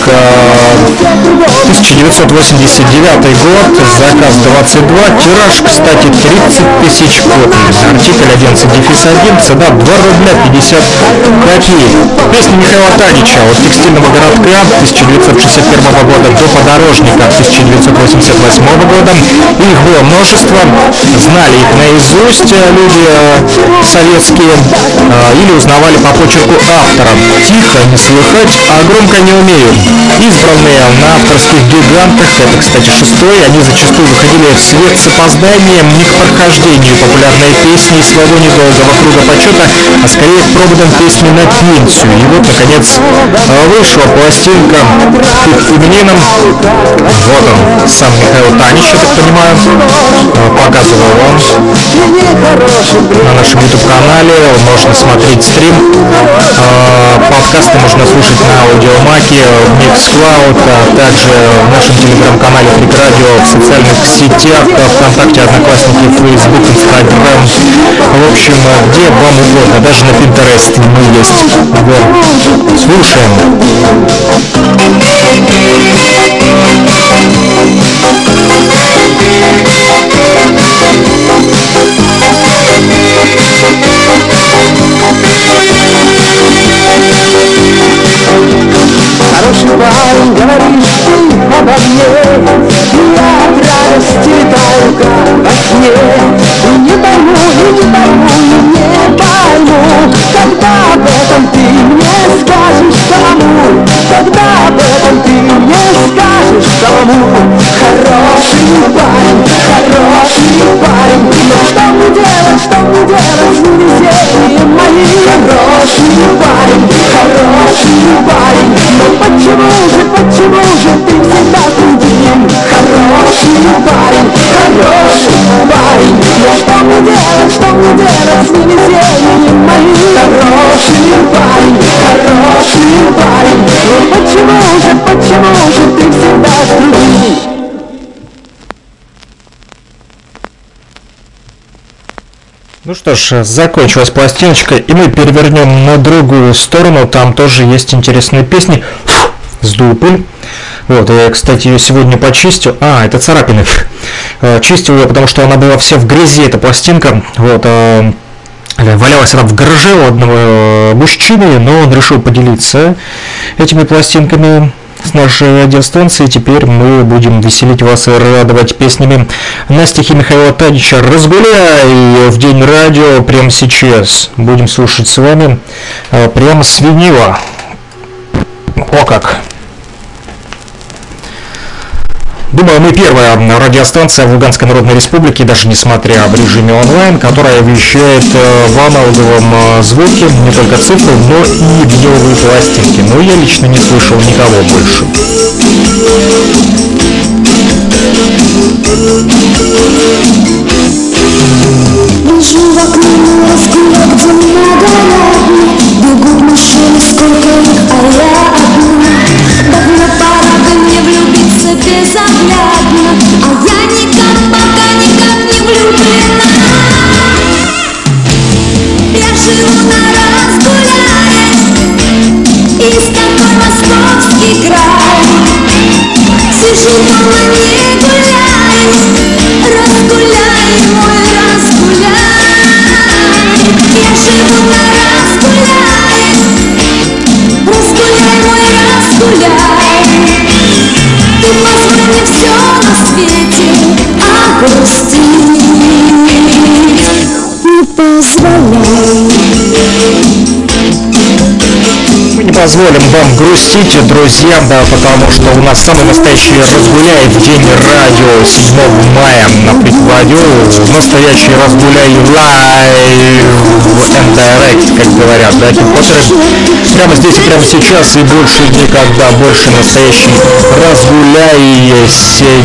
1989 год заказ 22 тираж кстати 30 тысяч копий. Артикль 11 дефис 1 цена 2 рубля 50 копеек. Песня Михаила Танича от текстильного городка 1961 года до подорожника 1988 года. Их было множество. Знали их наизусть люди советские или узнавали по почерку автора. Тихо не слыхать а громко не умею. Избранные на авторских гигантах, это, кстати, шестой, они зачастую выходили в свет с опозданием не к прохождению популярной песни своего недолгого круга почета, а скорее к проводам песни на пенсию. И вот, наконец, вышла пластинка под феминином. Вот он, сам Михаил Танич, я так понимаю, показывал он на нашем YouTube-канале. Можно смотреть стрим. А, подкасты можно слушать на аудиомаке, в Mixcloud, а также в нашем телеграм-канале Фрик Радио, в социальных сетях, ВКонтакте, Одноклассники, Facebook, Instagram, в общем, где вам угодно, даже на Pinterest мы есть. Вот. Слушаем. Хороший парень, говоришь ты обо мне. Я от радости летаю, как во сне. И не пойму, и не пойму, и не пойму Когда об этом ты мне скажешь самому Когда об этом ты мне скажешь самому Хороший парень, хороший парень. Но что мне делать, что мне делать с невезением моим? Хороший парень, хороший парень. Но почему же, почему же ты всегда другим? Хороший парень, хороший парень Но что мне делать, что мне делать с невезением моим Хороший парень, хороший парень Но почему же, почему же ты всегда другим Ну что ж, закончилась пластиночка, и мы перевернем на другую сторону. Там тоже есть интересные песни. Фу, сдул пыль. Вот, я, кстати, ее сегодня почистил. А, это царапины. Э, чистил ее, потому что она была вся в грязи, эта пластинка. Вот, э, Валялась она в гараже у одного э, мужчины, но он решил поделиться этими пластинками с нашей радиостанции. Теперь мы будем веселить вас и радовать песнями на стихи Михаила Танича «Разгуляй» в День радио прямо сейчас. Будем слушать с вами прямо с винила. О как! Думаю, мы первая радиостанция в Луганской Народной Республике, даже несмотря в режиме онлайн, которая вещает э, в аналоговом э, звуке не только цифры, но и виниловые пластинки. Но я лично не слышал никого больше. Вижу в окне раскулек, где многолюдно Бегут мужчины, сколько их, а я одна Давно пора бы мне влюбиться безоглядно А я никак, пока никак не влюблена. Я живу на разгуляе Огрустить Не позволяй не позволим вам грустить, друзья, да, потому что у нас самый настоящий разгуляй в день радио 7 мая на Прикладю. Настоящий разгуляй live and direct, как говорят, да, хип-хоперы. Прямо здесь и прямо сейчас и больше никогда больше настоящий разгуляй 7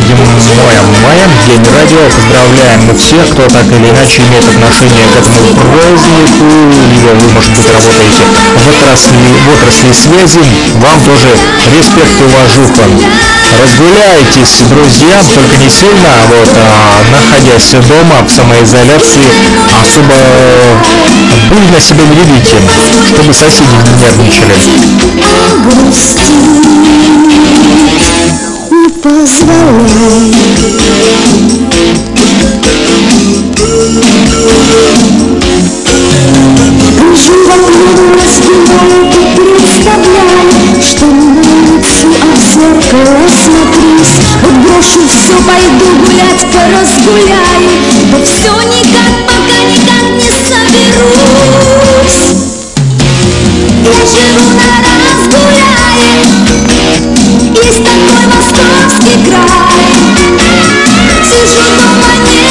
мая, день радио. Поздравляем всех, кто так или иначе имеет отношение к этому празднику, либо вы, может быть, работаете в отрасли, в отрасли связи, вам тоже респект и уважуха. Разгуляйтесь, друзья, только не сильно, а вот а, находясь дома в самоизоляции, особо буйно себя не ведите, чтобы соседи не нервничали. Позволяй Вокруг распинаю, ты представляй Что на улицу, а в зеркало смотрись Вот все, пойду гулять, поразгуляй. Да все никак, пока никак не соберусь. Я живу на разгуляе Есть такой московский край. Сижу дома, не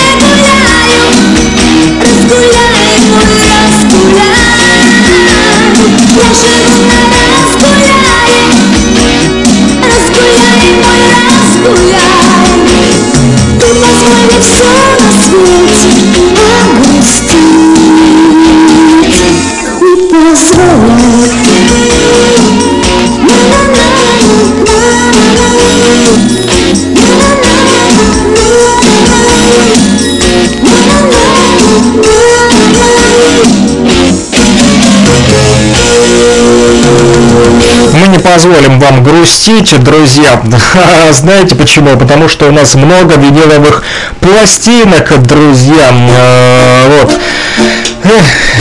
Разгуляй, мой разгуляй Ты позволь мне все на свете не позволим вам грустить, друзья. *laughs* Знаете почему? Потому что у нас много виниловых пластинок, друзья. Э, Вот.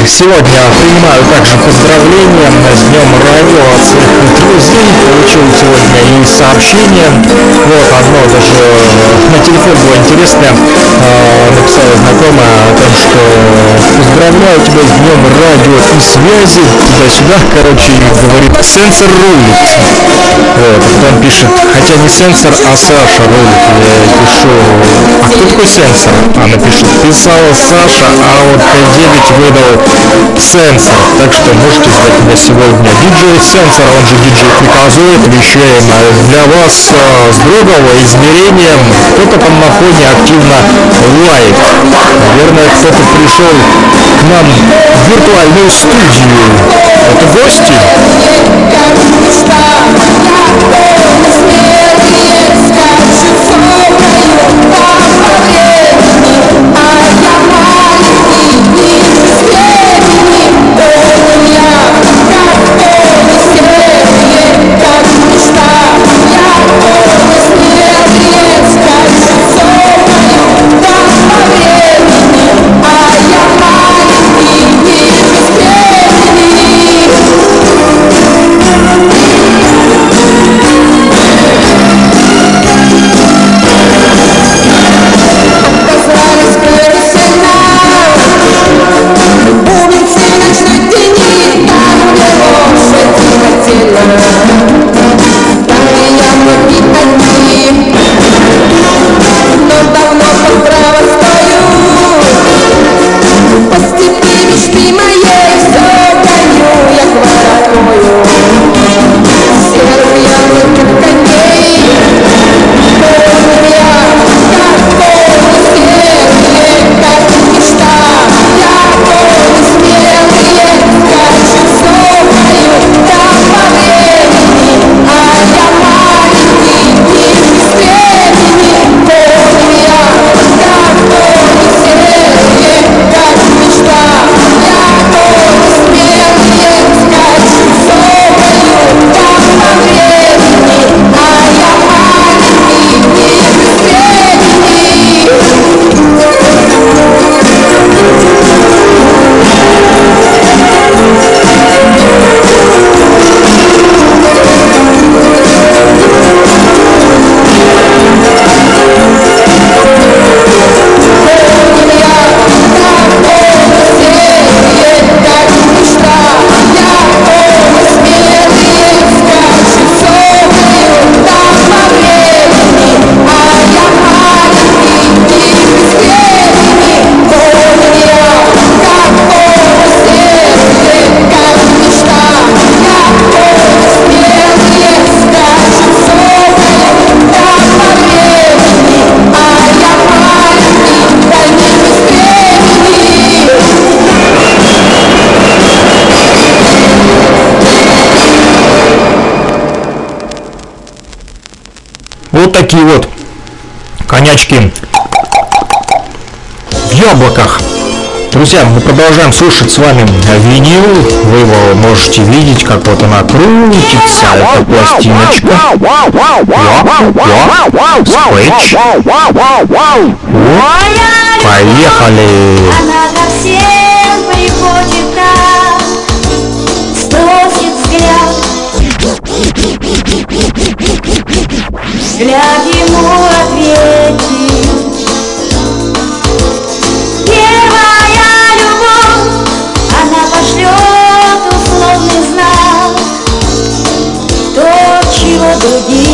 Сегодня принимаю также поздравления с Днем Радио от своих друзей. Получил сегодня и сообщение. Вот одно даже на телефон было интересное. Э, Написала знакомая о том, что поздравляю тебя с Днем Радио и связи. Туда-сюда, короче, говорит, сенсор рулит. Вот, а пишет, хотя не сенсор, а Саша рулит. Я пишу, а кто такой сенсор? Она пишет, писала Саша, а вот Т9 выдал сенсор. Так что можете звать меня сегодня диджей сенсор, он же диджей приказует, вещаем для вас э, с другого измерением. Кто-то там на фоне активно лайк. Наверное, кто-то пришел к нам в виртуальную студию. Это гости? А такие вот конячки в яблоках. Друзья, мы продолжаем слушать с вами винил. Вы его можете видеть, как вот она крутится, эта пластиночка. Скретч. Поехали! Она всем приходит так, взгляд. Взгляд ему ответит. Первая любовь, она пошлет условный знак. То, чего другие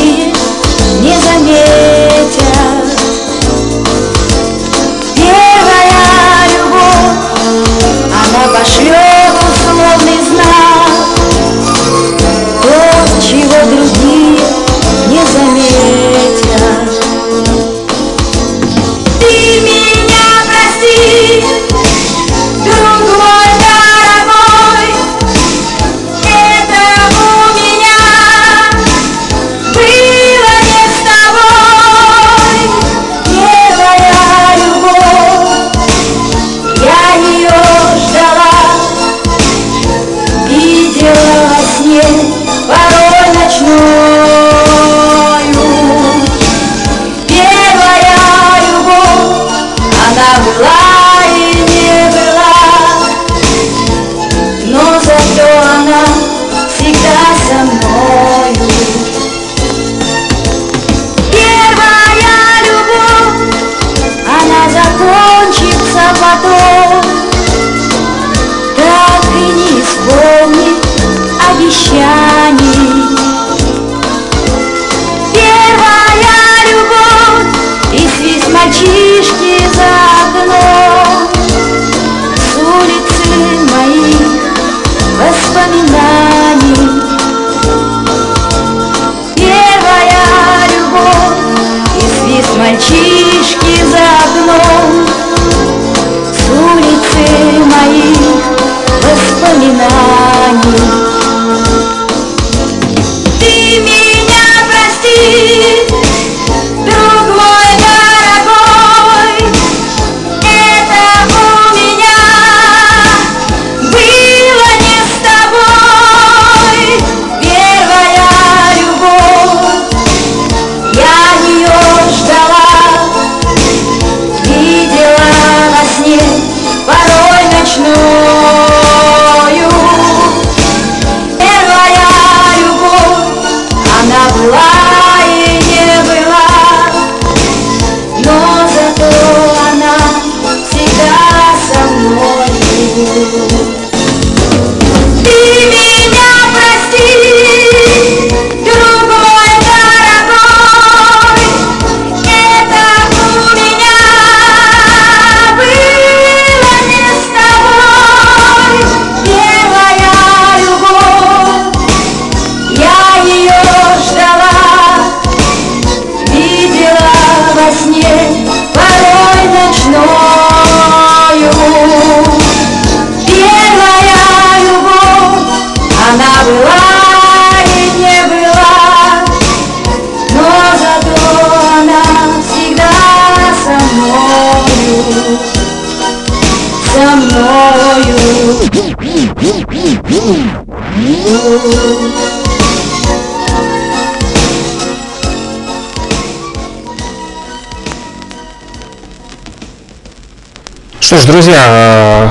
друзья, э,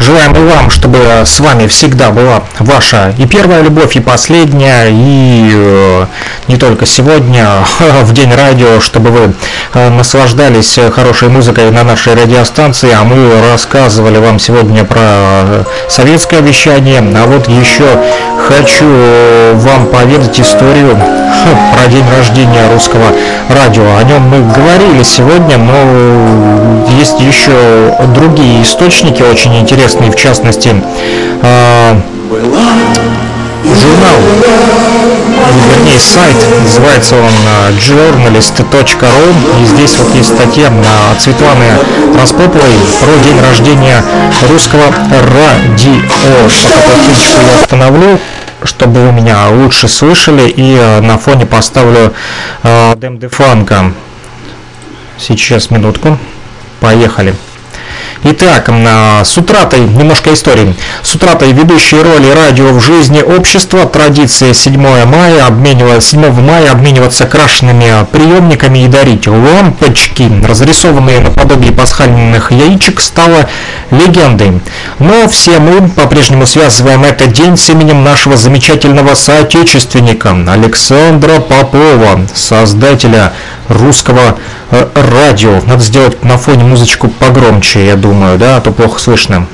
желаем и вам, чтобы с вами всегда была ваша и первая любовь, и последняя, и э, не только сегодня, *laughs* в День радио, чтобы вы э, наслаждались хорошей музыкой на нашей радиостанции, а мы рассказывали вам сегодня про советское вещание, а вот еще хочу вам поведать историю *laughs* про день рождения русского радио. О нем мы говорили сегодня, но есть еще другие источники очень интересные, в частности, э, журнал, вернее сайт, называется он э, journalist.ru, и здесь вот есть статья Светланы Распоповой про день рождения русского радио. Пока пластиночку я остановлю, чтобы вы меня лучше слышали, и э, на фоне поставлю Дэм де Франко. Сейчас, минутку. Поехали. Итак, с утратой, немножко истории. С утратой ведущей роли радио в жизни общества, традиция 7 мая, обменивая, 7 мая обмениваться крашенными приемниками и дарить лампочки, разрисованные наподобие пасхальных яичек, стала легендой. Но все мы по-прежнему связываем этот день с именем нашего замечательного соотечественника Александра Попова, создателя русского Э, радио. Надо сделать на фоне музычку погромче, я думаю, да, а то плохо слышно.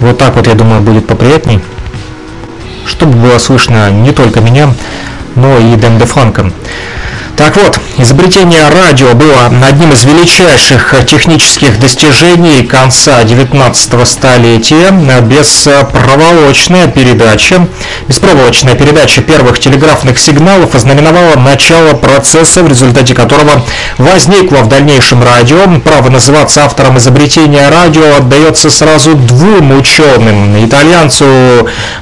Вот так вот, я думаю, будет поприятней. Чтобы было слышно не только меня, но и Дэн де Франко. Так вот, изобретение радио было одним из величайших технических достижений конца 19 столетия. Беспроволочная передача, беспроволочная передача первых телеграфных сигналов ознаменовала начало процесса, в результате которого возникло в дальнейшем радио. Право называться автором изобретения радио отдается сразу двум ученым. Итальянцу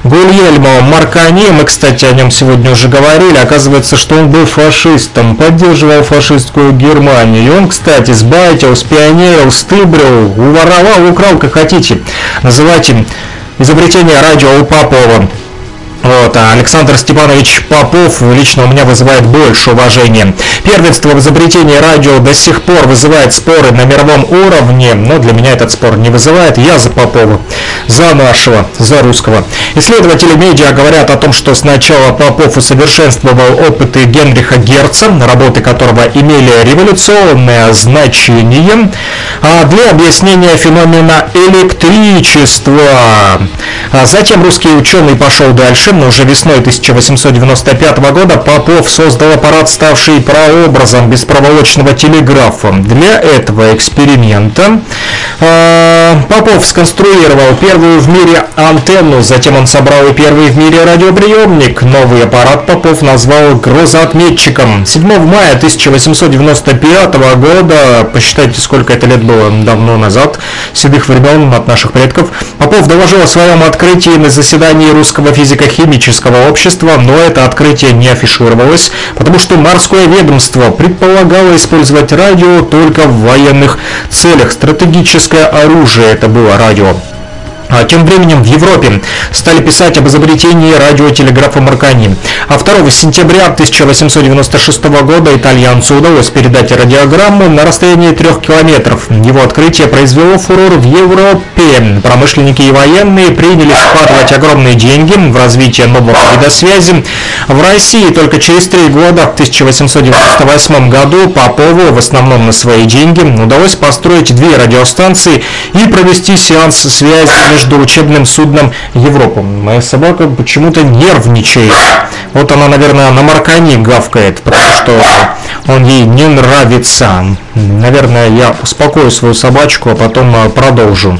Гульельмо Маркани, мы, кстати, о нем сегодня уже говорили, оказывается, что он был фашистом поддерживал фашистскую Германию. Он, кстати, сбайтил, спионерил, стыбрил, уворовал, украл, как хотите. Называйте изобретение радио у Попова. Вот, а Александр Степанович Попов лично у меня вызывает больше уважения. Первенство в изобретении радио до сих пор вызывает споры на мировом уровне, но для меня этот спор не вызывает. Я за Попова, за нашего, за русского. Исследователи медиа говорят о том, что сначала Попов усовершенствовал опыты Генриха Герца, работы которого имели революционное значение, а для объяснения феномена электричества. А затем русский ученый пошел дальше но уже весной 1895 года Попов создал аппарат, ставший прообразом беспроволочного телеграфа. Для этого эксперимента э, Попов сконструировал первую в мире антенну, затем он собрал и первый в мире радиоприемник. Новый аппарат Попов назвал грозоотметчиком. 7 мая 1895 года, посчитайте, сколько это лет было давно назад, седых времен от наших предков, Попов доложил о своем открытии на заседании русского физика химического общества, но это открытие не афишировалось, потому что морское ведомство предполагало использовать радио только в военных целях. Стратегическое оружие это было радио. А тем временем в Европе стали писать об изобретении радиотелеграфа Маркани. А 2 сентября 1896 года итальянцу удалось передать радиограмму на расстоянии трех километров. Его открытие произвело фурор в Европе. Промышленники и военные принялись вкладывать огромные деньги в развитие нового вида связи. В России только через три года, в 1898 году, Попову, в основном на свои деньги, удалось построить две радиостанции и провести сеанс связи между учебным судном Европа. Моя собака почему-то нервничает. Вот она, наверное, на Маркани гавкает, потому что он ей не нравится. Наверное, я успокою свою собачку, а потом э, продолжу.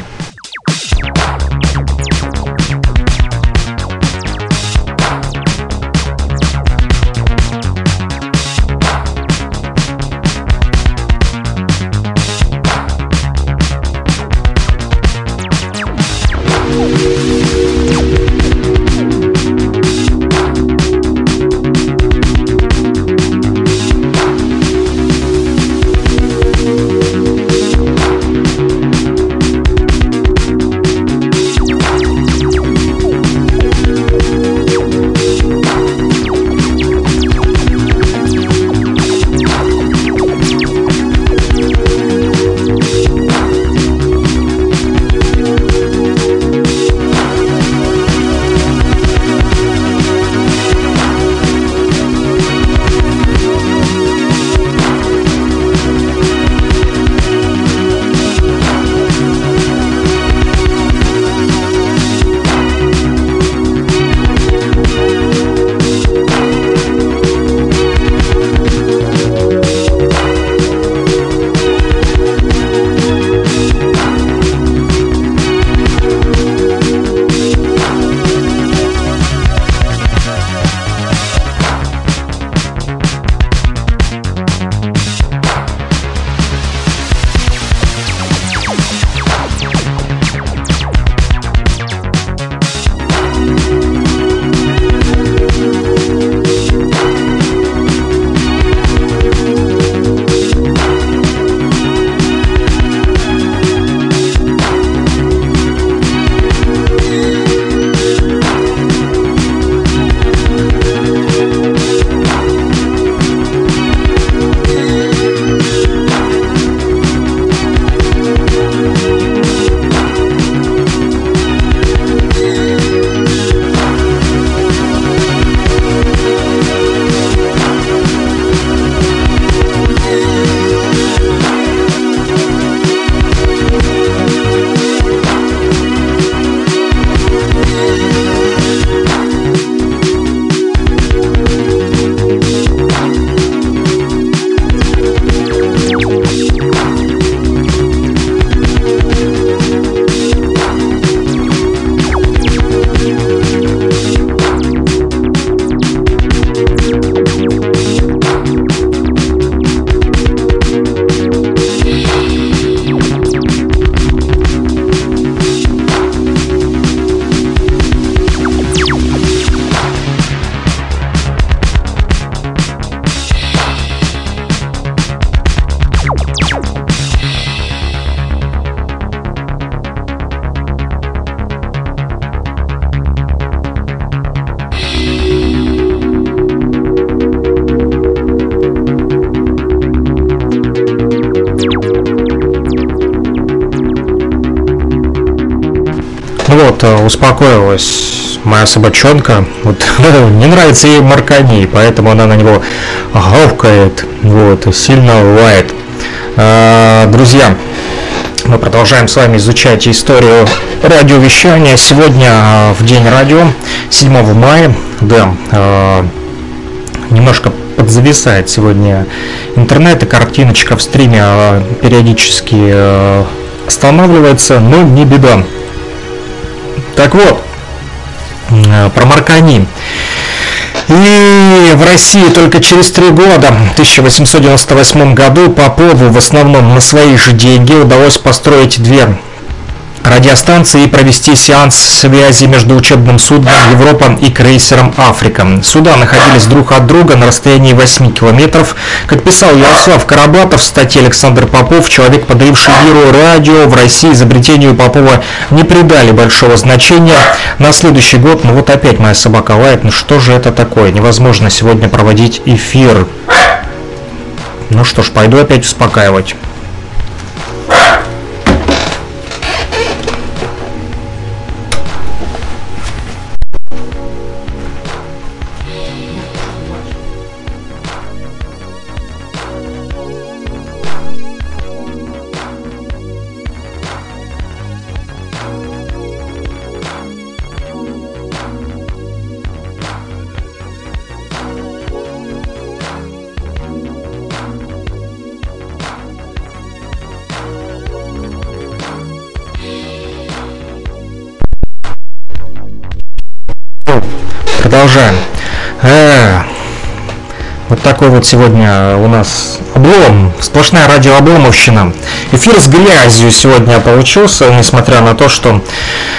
Вот э, успокоилась моя собачонка. Вот *laughs* не нравится ей Маркани, поэтому она на него гавкает, вот, сильно лает. А, друзья, мы продолжаем с вами изучать историю радиовещания. Сегодня а, в день радио, 7 мая, да, а, немножко подзависает сегодня интернет и картиночка в стриме периодически останавливается, но не беда. Так вот, про Маркани. И в России только через три года, в 1898 году, Попову в основном на свои же деньги удалось построить две радиостанции и провести сеанс связи между учебным судном Европа и крейсером Африка. Суда находились друг от друга на расстоянии 8 километров. Как писал Ярослав Карабатов в статье Александр Попов, человек, подаривший миру радио в России изобретению Попова не придали большого значения. На следующий год, ну вот опять моя собака лает, ну что же это такое? Невозможно сегодня проводить эфир. Ну что ж, пойду опять успокаивать. Такой вот сегодня у нас облом, сплошная радиообломовщина. Эфир с грязью сегодня получился, несмотря на то, что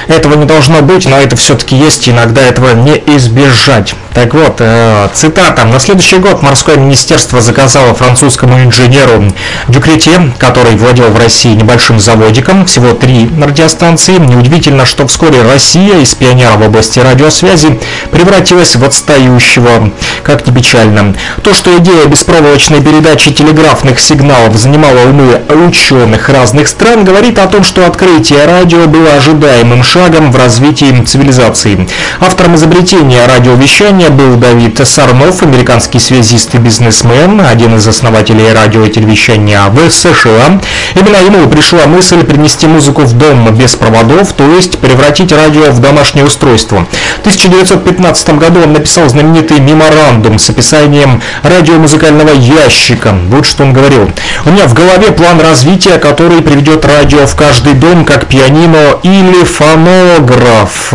этого не должно быть, но это все-таки есть, иногда этого не избежать. Так вот, э, цитата. На следующий год морское министерство заказало французскому инженеру Дюкрете, который владел в России небольшим заводиком, всего три радиостанции. Неудивительно, что вскоре Россия из пионера в области радиосвязи превратилась в отстающего, как ни печально. То, что идея беспроволочной передачи телеграфных сигналов занимала умы ученых разных стран, говорит о том, что открытие радио было ожидаемым шагом в развитии цивилизации. Автором изобретения радиовещания Ранее был Давид Сарнов, американский связист и бизнесмен, один из основателей радио и телевещания в США. Именно ему пришла мысль принести музыку в дом без проводов, то есть превратить радио в домашнее устройство. В 1915 году он написал знаменитый меморандум с описанием радиомузыкального ящика. Вот что он говорил. У меня в голове план развития, который приведет радио в каждый дом, как пианино или фонограф.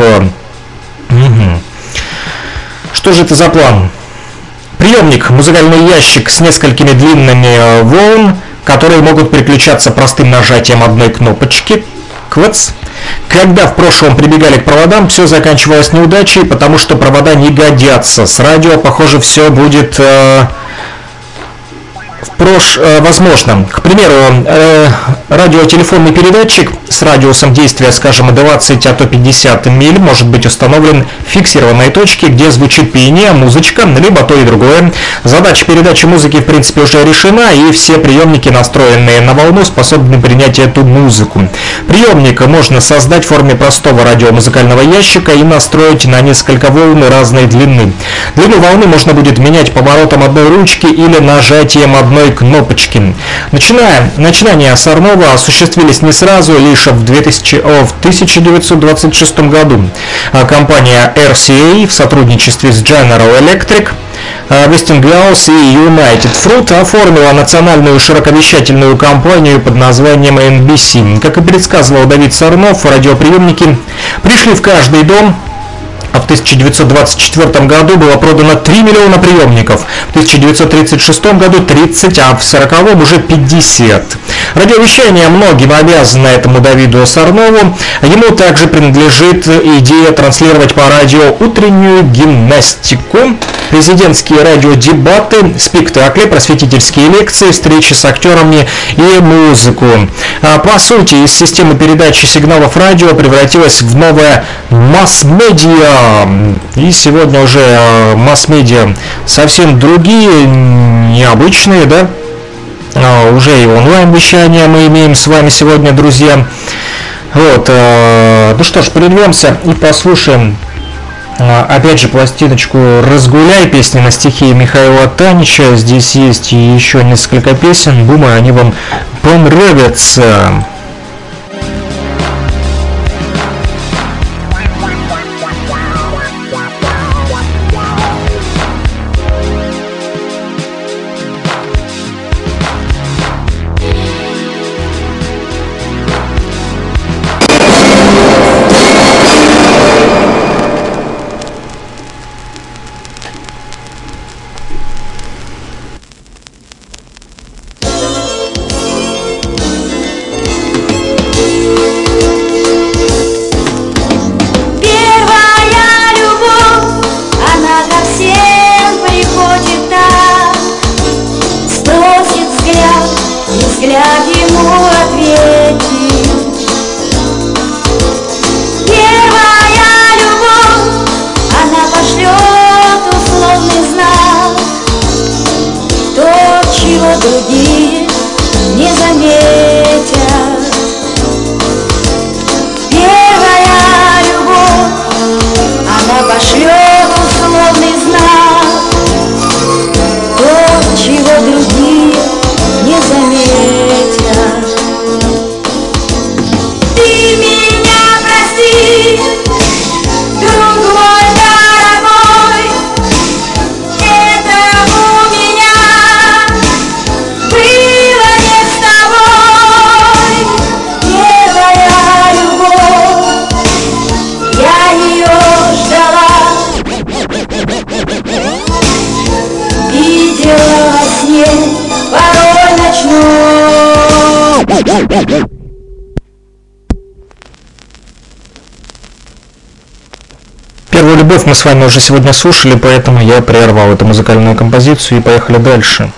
Угу. Что же это за план? Приемник, музыкальный ящик с несколькими длинными э, волн, которые могут переключаться простым нажатием одной кнопочки. Квац. Когда в прошлом прибегали к проводам, все заканчивалось неудачей, потому что провода не годятся. С радио, похоже, все будет... Э, прош, э, возможно. К примеру, э, радиотелефонный передатчик с радиусом действия, скажем, 20, а то 50 миль может быть установлен в фиксированной точке, где звучит пение, музычка, либо то и другое. Задача передачи музыки, в принципе, уже решена, и все приемники, настроенные на волну, способны принять эту музыку. Приемник можно создать в форме простого радиомузыкального ящика и настроить на несколько волн разной длины. Длину волны можно будет менять поворотом одной ручки или нажатием одной одной кнопочки. Начиная, начинания Сарнова осуществились не сразу, лишь в, 2000, о, в 1926 году. А компания RCA в сотрудничестве с General Electric а, Westinghouse и United Fruit оформила национальную широковещательную компанию под названием NBC. Как и предсказывал Давид Сарнов, радиоприемники пришли в каждый дом, а в 1924 году было продано 3 миллиона приемников, в 1936 году 30, а в 40 уже 50. Радиовещание многим обязано этому Давиду Сарнову. Ему также принадлежит идея транслировать по радио утреннюю гимнастику, президентские радиодебаты, спектакли, просветительские лекции, встречи с актерами и музыку. А по сути, из системы передачи сигналов радио превратилась в новое масс-медиа, и сегодня уже а, масс-медиа совсем другие, необычные, да? А, уже и онлайн-вещание мы имеем с вами сегодня, друзья. Вот, э, ну что ж, прервемся и послушаем э, опять же пластиночку «Разгуляй» песни на стихи Михаила Танича. Здесь есть еще несколько песен, думаю, они вам понравятся. Первую любовь мы с вами уже сегодня слушали, поэтому я прервал эту музыкальную композицию и поехали дальше.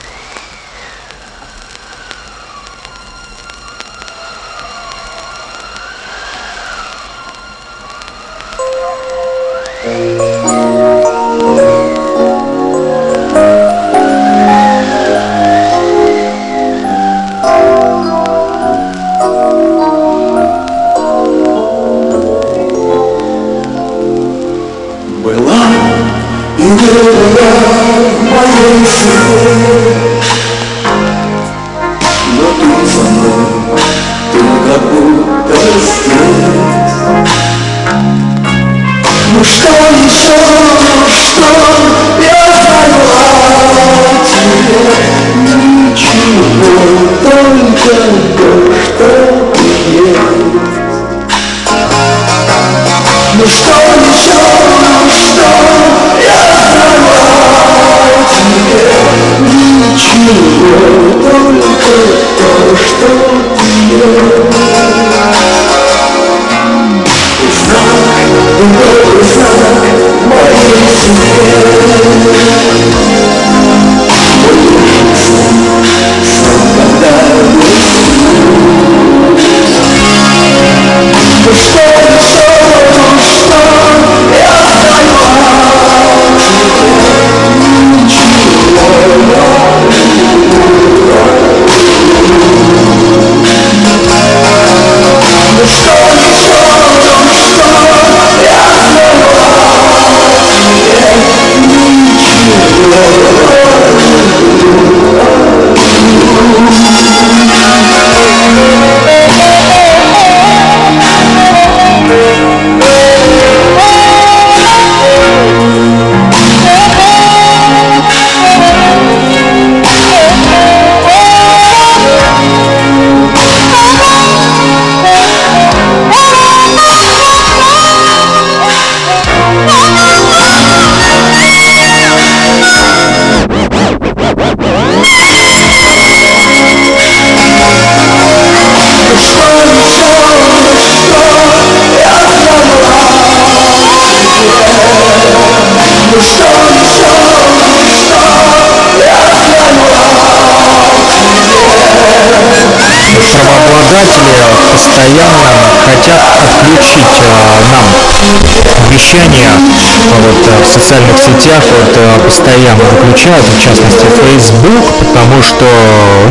Сетях вот, постоянно выключают, в частности Facebook, потому что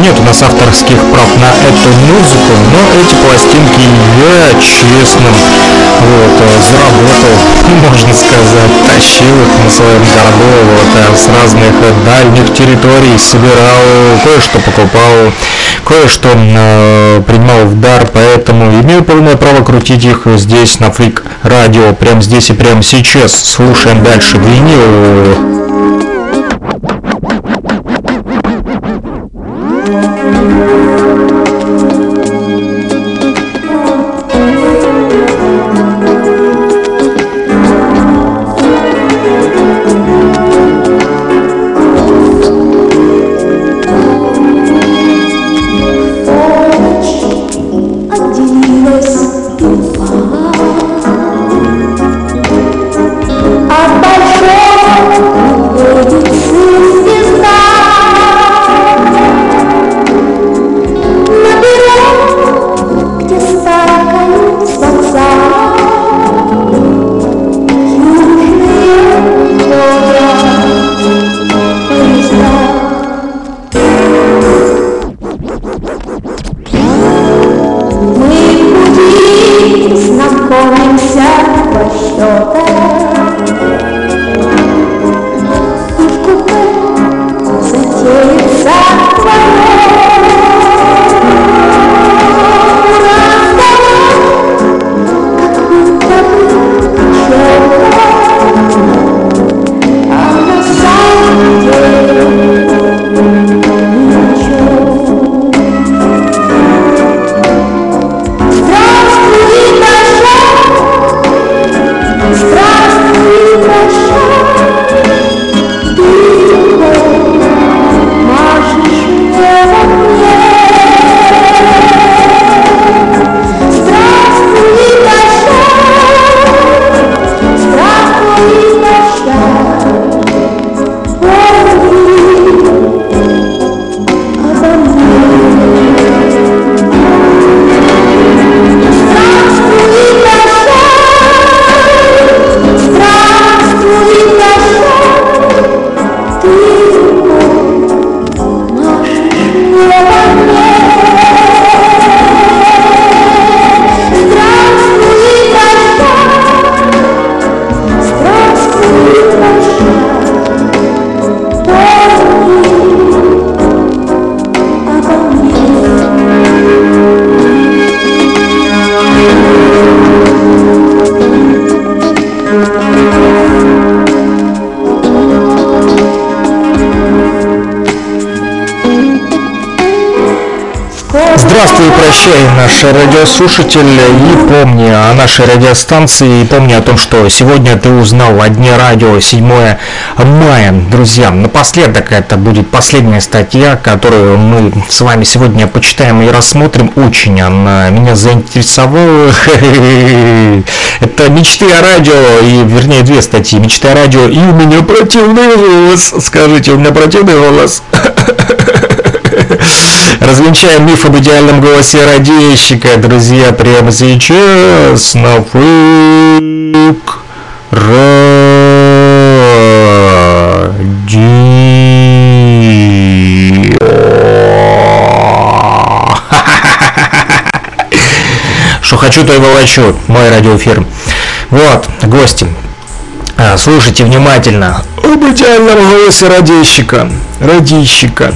нет у нас авторских прав на эту музыку, но эти пластинки я честно вот, заработал, *laughs* можно сказать, тащил их на своем горбу вот, с разных дальних территорий, собирал, кое-что покупал, кое-что э, принимал в дар, поэтому имею полное право крутить их здесь на Фрик Радио, прямо здесь и прямо сейчас. Слушаем дальше винил. Прощай, наш радиослушатель, и помни о нашей радиостанции, и помни о том, что сегодня ты узнал о дне радио 7 мая. Друзья, напоследок это будет последняя статья, которую мы с вами сегодня почитаем и рассмотрим. Очень она меня заинтересовала. *laughs* Это «Мечты о радио», и, вернее, две статьи. «Мечты о радио» и «У меня противный голос». Скажите, у меня противный голос? *laughs* Развенчаем миф об идеальном голосе радищика, друзья, прямо сейчас на фейк Что хочу, то и волочу. Мой радиоэфир. Вот, гости. А, слушайте внимательно. Об идеальном голосе радищика. Радищика.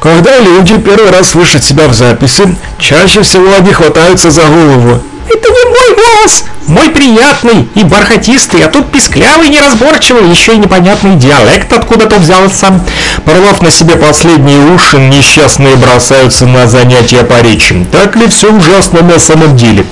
Когда люди первый раз слышат себя в записи, чаще всего они хватаются за голову. Это не мой голос! Мой приятный и бархатистый, а тут писклявый, неразборчивый, еще и непонятный диалект откуда-то взялся. Порвав на себе последние уши, несчастные бросаются на занятия по речи. Так ли все ужасно на самом деле?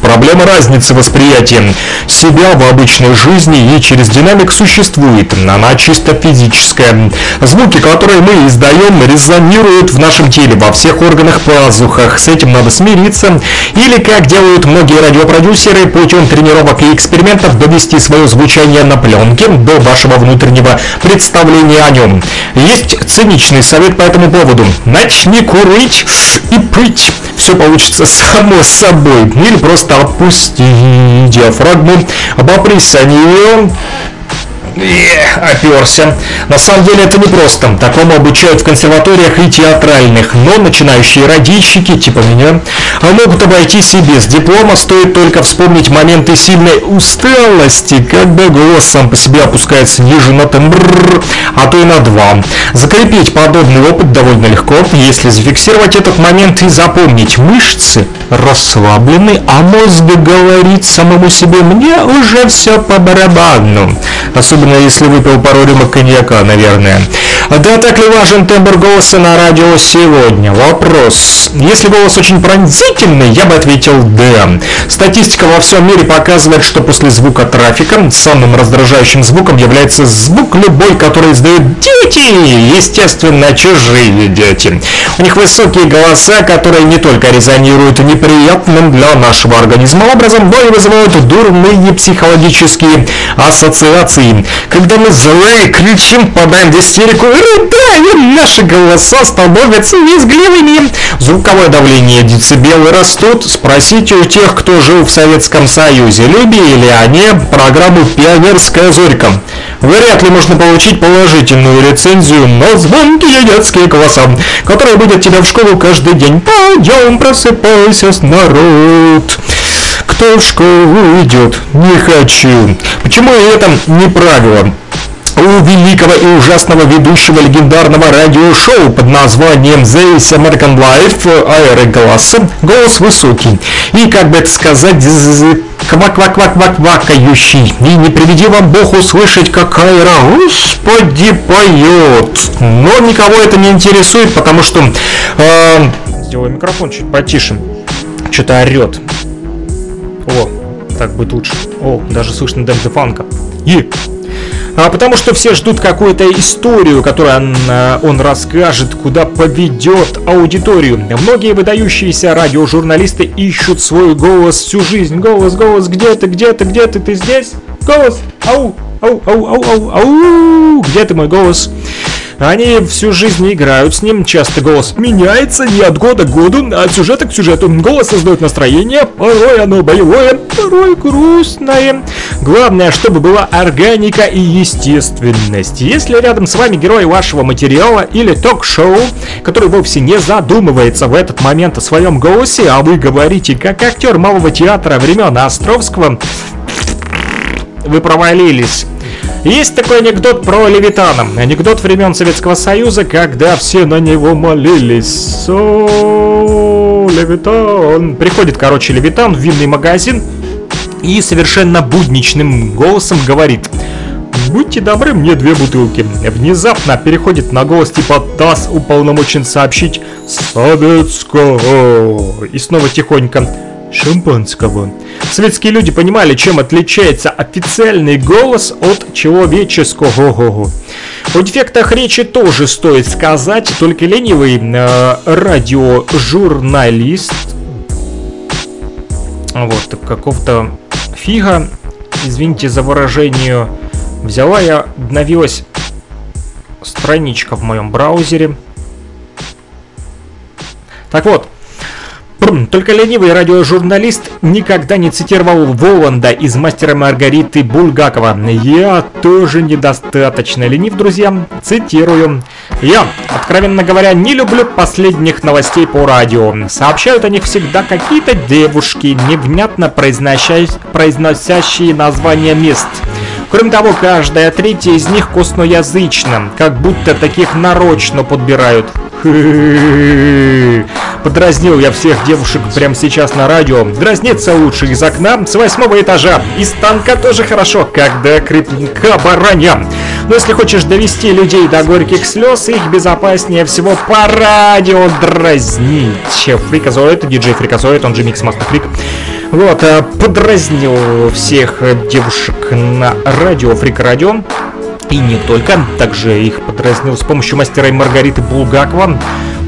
Проблема разницы восприятия себя в обычной жизни и через динамик существует. Она чисто физическая. Звуки, которые мы издаем, резонируют в нашем теле, во всех органах пазухах. С этим надо смириться. Или, как делают многие радиопродюсеры, путем тренировок и экспериментов довести свое звучание на пленке до вашего внутреннего представления о нем. Есть циничный совет по этому поводу. Начни курить и пыть все получится само собой. Или просто опусти диафрагму, обопрись о нее, оперся. На самом деле это не просто. Такому обучают в консерваториях и театральных, но начинающие радищики, типа меня, могут обойтись и без диплома, стоит только вспомнить моменты сильной усталости, когда голос сам по себе опускается ниже на тембр, а то и на два. Закрепить подобный опыт довольно легко, если зафиксировать этот момент и запомнить. Мышцы расслаблены, а мозг говорит самому себе «мне уже все по барабану». Особенно если выпил пару рюмок коньяка, наверное. Да, так ли важен тембр голоса на радио сегодня? Вопрос. Если голос очень пронзительный, я бы ответил «да». Статистика во всем мире показывает, что после звука трафика самым раздражающим звуком является звук любой, который издают дети, естественно, чужие дети. У них высокие голоса, которые не только резонируют неприятным для нашего организма образом, но и вызывают дурные психологические ассоциации. Когда мы злые, кричим, подаем в истерику рыдаем, наши голоса становятся визгливыми. Звуковое давление децибелы растут. Спросите у тех, кто жил в Советском Союзе, любили ли они программу «Пионерская зорька». Вряд ли можно получить положительную рецензию на звонкие детские голоса, которые будут тебя в школу каждый день. Пойдем, просыпайся, народ кто в школу идет? Не хочу. Почему это не правило? у великого и ужасного ведущего легендарного радиошоу под названием The American Life Аэры Гласса голос высокий и, как бы это сказать, квак-квак-квак-квак-квакающий. И не приведи вам Бог услышать, как Айра, господи, поет. Но никого это не интересует, потому что... Э, сделаю микрофон чуть потише. Что-то орет. О, так будет лучше. О, даже слышно Дэнк Фанка. И а, потому что все ждут какую-то историю, которую он, а, он расскажет, куда поведет аудиторию. Многие выдающиеся радиожурналисты ищут свой голос всю жизнь. Голос, голос, где ты, где ты, где ты, ты здесь? Голос, ау, ау, ау, ау, ау, ау, где ты мой голос? Они всю жизнь играют с ним, часто голос меняется не от года к году, а от сюжета к сюжету. Голос создает настроение, порой оно боевое, порой грустное. Главное, чтобы была органика и естественность. Если рядом с вами герой вашего материала или ток-шоу, который вовсе не задумывается в этот момент о своем голосе, а вы говорите как актер малого театра времен Островского, вы провалились. Есть такой анекдот про Левитана. Анекдот времен Советского Союза, когда все на него молились. О, Левитан. Приходит, короче, Левитан в винный магазин и совершенно будничным голосом говорит «Будьте добры, мне две бутылки». Внезапно переходит на голос типа «ТАСС уполномочен сообщить Советского». И снова тихонько «Шампанского». Советские люди понимали, чем отличается официальный голос от человеческого. О дефектах речи тоже стоит сказать, только ленивый э, радиожурналист вот какого-то фига, извините за выражение, взяла и обновилась страничка в моем браузере. Так вот, только ленивый радиожурналист никогда не цитировал Воланда из «Мастера Маргариты» Бульгакова. Я тоже недостаточно ленив, друзья. Цитирую. Я, откровенно говоря, не люблю последних новостей по радио. Сообщают о них всегда какие-то девушки, невнятно произносящие названия мест. Кроме того, каждая третья из них косноязычна, как будто таких нарочно подбирают. Подразнил я всех девушек прямо сейчас на радио. Дразниться лучше из окна, с восьмого этажа. Из танка тоже хорошо, когда крепенька броня. Но если хочешь довести людей до горьких слез, их безопаснее всего по радио дразнить. Freakazoid, диджей Freakazoid, он же Mix Master Freak. Вот, э, подразнил всех девушек на радио, Фрик Радио. И не только, также их подразнил с помощью мастера и Маргариты Булгакова.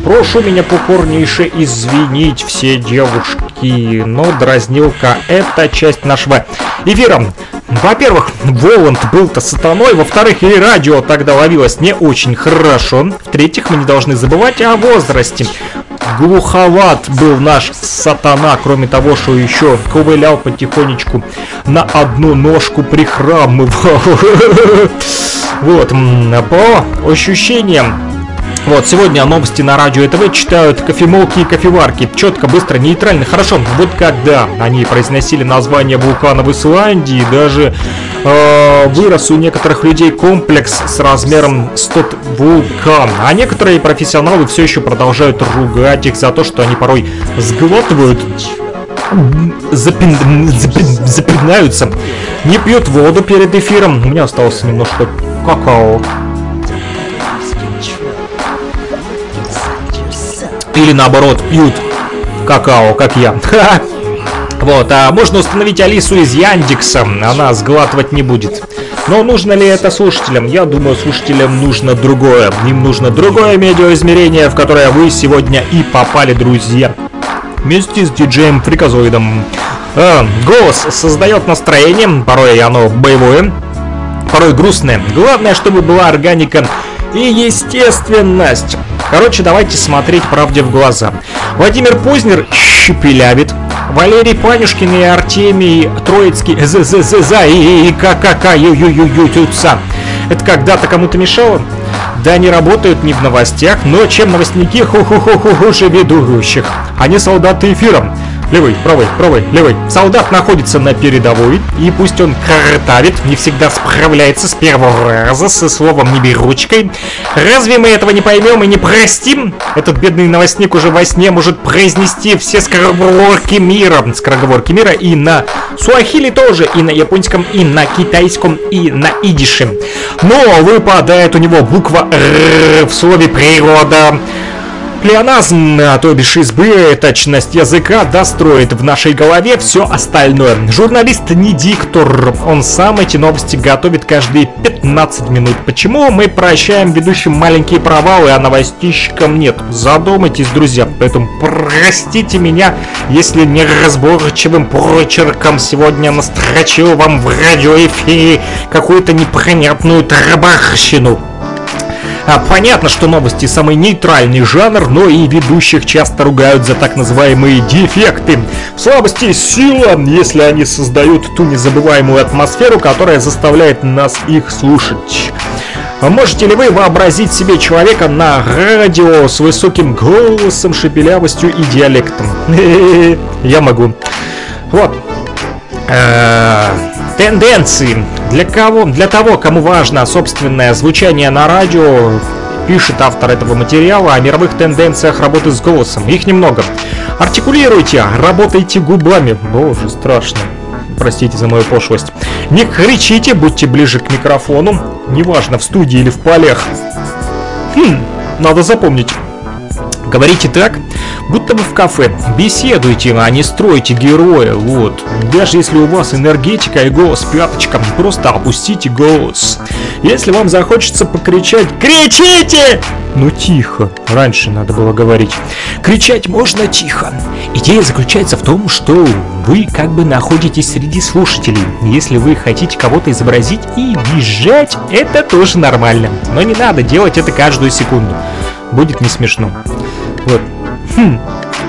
Прошу меня покорнейше извинить все девушки, но дразнилка — это часть нашего эфира. Во-первых, Воланд был-то сатаной, во-вторых, и радио тогда ловилось не очень хорошо, в-третьих, мы не должны забывать о возрасте. Глуховат был наш сатана, кроме того, что еще ковылял потихонечку на одну ножку прихрамывал. *laughs* Вот, по ощущениям вот, сегодня новости на радио ТВ читают кофемолки и кофеварки. Четко, быстро, нейтрально, хорошо. Вот когда они произносили название вулкана в Исландии, даже э, вырос у некоторых людей комплекс с размером 100 вулкан. А некоторые профессионалы все еще продолжают ругать их за то, что они порой сглатывают запин... запин... запинаются, не пьют воду перед эфиром. У меня осталось немножко какао. Или наоборот, пьют какао, как я. *laughs* Вот, а можно установить Алису из Яндекса, она сглатывать не будет. Но нужно ли это слушателям? Я думаю, слушателям нужно другое. Им нужно другое медиаизмерение, в которое вы сегодня и попали, друзья. Вместе с диджеем Фриказоидом. А, голос создает настроение, порой оно боевое, порой грустное. Главное, чтобы была органика и естественность. Короче, давайте смотреть правде в глаза. Владимир Познер щепелявит. Валерий Панюшкин и Артемий Троицкий з з з за и ККК ю ю ю ю тюца. Это когда-то кому-то мешало? Да, они работают не в новостях, но чем новостники ху-ху-ху-ху хуже ведущих. Они солдаты эфиром. Левый, правый, правый, левый. Солдат находится на передовой, и пусть он картавит, не всегда справляется с первого раза со словом «неберучкой». Разве мы этого не поймем и не простим? Этот бедный новостник уже во сне может произнести все скороговорки мира. Скороговорки мира и на суахили тоже, и на японском, и на китайском, и на идише. Но выпадает у него буква «Р» в слове «природа». Плеоназм, а то бишь избыточность языка достроит в нашей голове все остальное. Журналист не диктор, он сам эти новости готовит каждые 15 минут. Почему мы прощаем ведущим маленькие провалы, а новостищикам нет? Задумайтесь, друзья. Поэтому простите меня, если неразборчивым прочерком сегодня настрочил вам в радиоэфире какую-то непонятную тарабарщину. А, понятно, что новости самый нейтральный жанр, но и ведущих часто ругают за так называемые дефекты. В слабости сила, если они создают ту незабываемую атмосферу, которая заставляет нас их слушать. А можете ли вы вообразить себе человека на радио с высоким голосом, шепелявостью и диалектом? *laughs* Я могу. Вот. Тенденции. Для кого? Для того, кому важно собственное звучание на радио, пишет автор этого материала о мировых тенденциях работы с голосом. Их немного. Артикулируйте, работайте губами. Боже, страшно. Простите за мою пошлость. Не кричите, будьте ближе к микрофону. Неважно, в студии или в полях. Хм, надо запомнить. Говорите так, будто бы в кафе. Беседуйте, а не стройте героя, вот. Даже если у вас энергетика и голос пяточком, просто опустите голос. Если вам захочется покричать «Кричите!» Ну тихо, раньше надо было говорить. Кричать можно тихо. Идея заключается в том, что вы как бы находитесь среди слушателей. Если вы хотите кого-то изобразить и визжать, это тоже нормально. Но не надо делать это каждую секунду. Будет не смешно. Вот. Хм.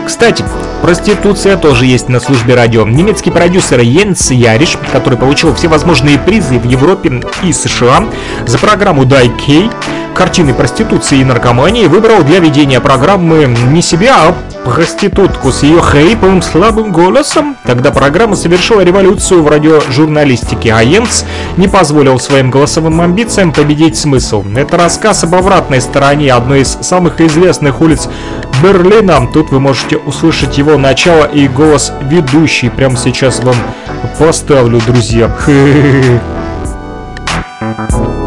Кстати, проституция тоже есть на службе радио. Немецкий продюсер Йенс Яриш, который получил все возможные призы в Европе и США за программу Дай Кей, картины проституции и наркомании, выбрал для ведения программы не себя, а проститутку с ее хриплым слабым голосом. Тогда программа совершила революцию в радиожурналистике, а Йенс не позволил своим голосовым амбициям победить смысл. Это рассказ об обратной стороне одной из самых известных улиц Берлина. Тут вы можете услышать его начало и голос ведущий. Прямо сейчас вам поставлю, друзья. *laughs*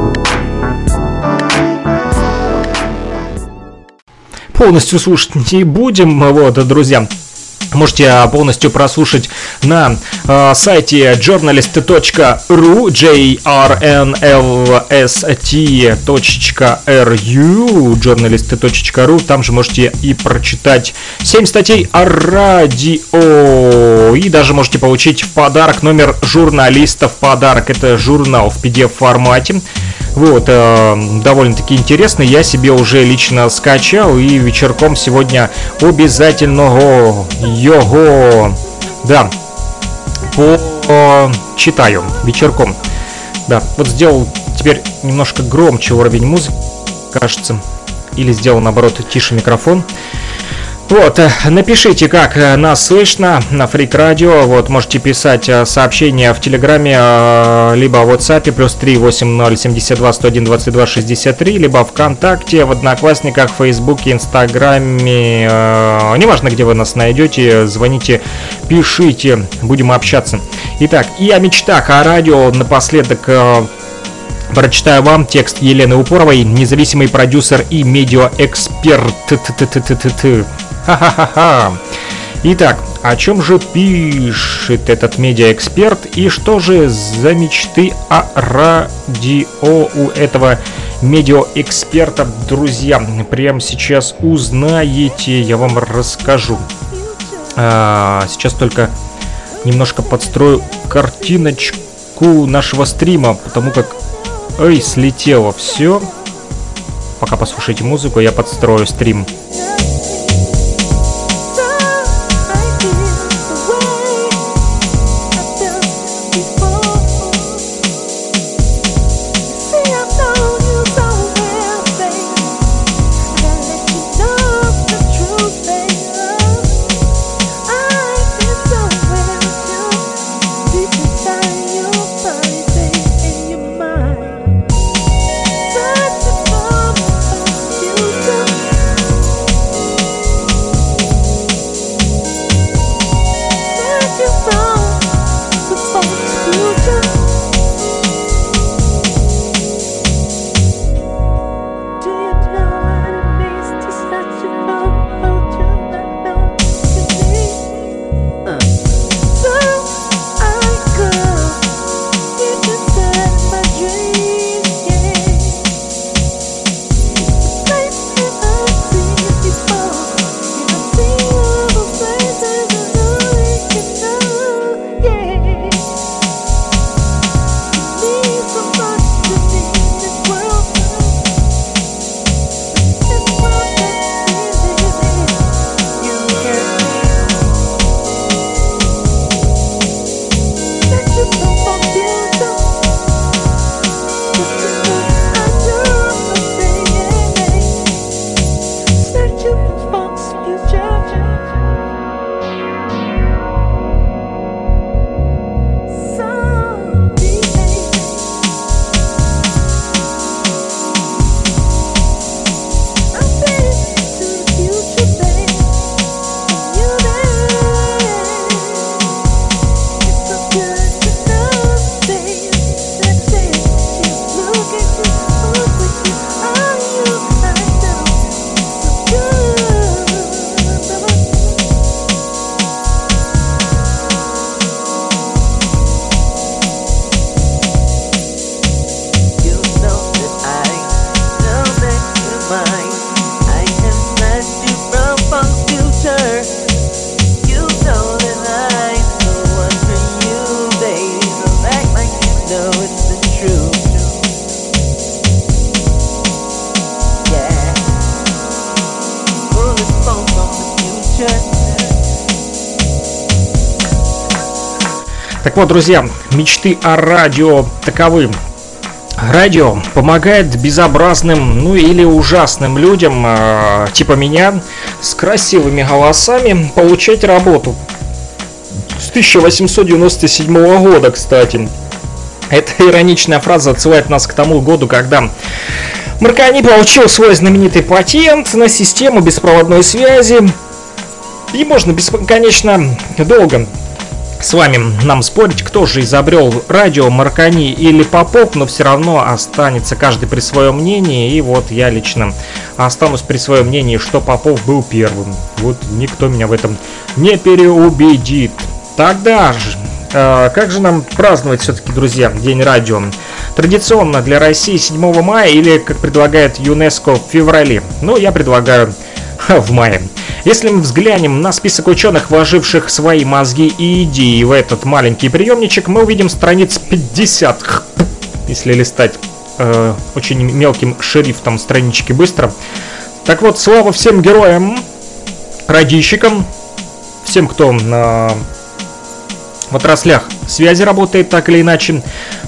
Полностью слушать не будем, вот, друзья. Можете а, полностью прослушать на э, сайте journalist.ru jrnlst.ru journalist.ru Там же можете и прочитать 7 статей о радио. И даже можете получить в подарок номер журналиста в подарок. Это журнал в PDF формате Вот, э, довольно-таки интересный. Я себе уже лично скачал и вечерком сегодня обязательно его, да, по читаю вечерком. Да, вот сделал теперь немножко громче уровень музыки, кажется. Или сделал наоборот тише микрофон. Вот, э, напишите, как э, нас слышно на Фрик Радио. Вот, можете писать э, сообщения в Телеграме, либо в WhatsApp, плюс 3 80 72 101 22 63, либо ВКонтакте, в Одноклассниках, Фейсбуке, Инстаграме. Неважно, где вы нас найдете, звоните, пишите, будем общаться. Итак, и о мечтах, о радио напоследок Прочитаю вам текст Елены Упоровой, независимый продюсер и медиаэксперт. Ха-ха-ха-ха. Итак, о чем же пишет этот медиаэксперт и что же за мечты о радио у этого медиаэксперта, друзья? Прямо сейчас узнаете, я вам расскажу. А, сейчас только немножко подстрою картиночку нашего стрима, потому как Ой, слетело все. Пока послушайте музыку, я подстрою стрим. Вот, друзья, мечты о радио таковы. Радио помогает безобразным, ну или ужасным людям, э, типа меня, с красивыми голосами получать работу. С 1897 года, кстати. Эта ироничная фраза отсылает нас к тому году, когда Маркани получил свой знаменитый патент на систему беспроводной связи. И можно бесконечно долго с вами нам спорить, кто же изобрел радио, Маркани или Попов, но все равно останется каждый при своем мнении, и вот я лично останусь при своем мнении, что Попов был первым. Вот никто меня в этом не переубедит. Тогда же, э, как же нам праздновать все-таки, друзья, День радио? Традиционно для России 7 мая или, как предлагает ЮНЕСКО, в феврале. Ну, я предлагаю *laughs* в мае. Если мы взглянем на список ученых, вложивших свои мозги и идеи в этот маленький приемничек, мы увидим страниц 50, если листать э, очень мелким шрифтом странички быстро. Так вот, слава всем героям, радищикам, всем, кто на в отраслях связи работает так или иначе.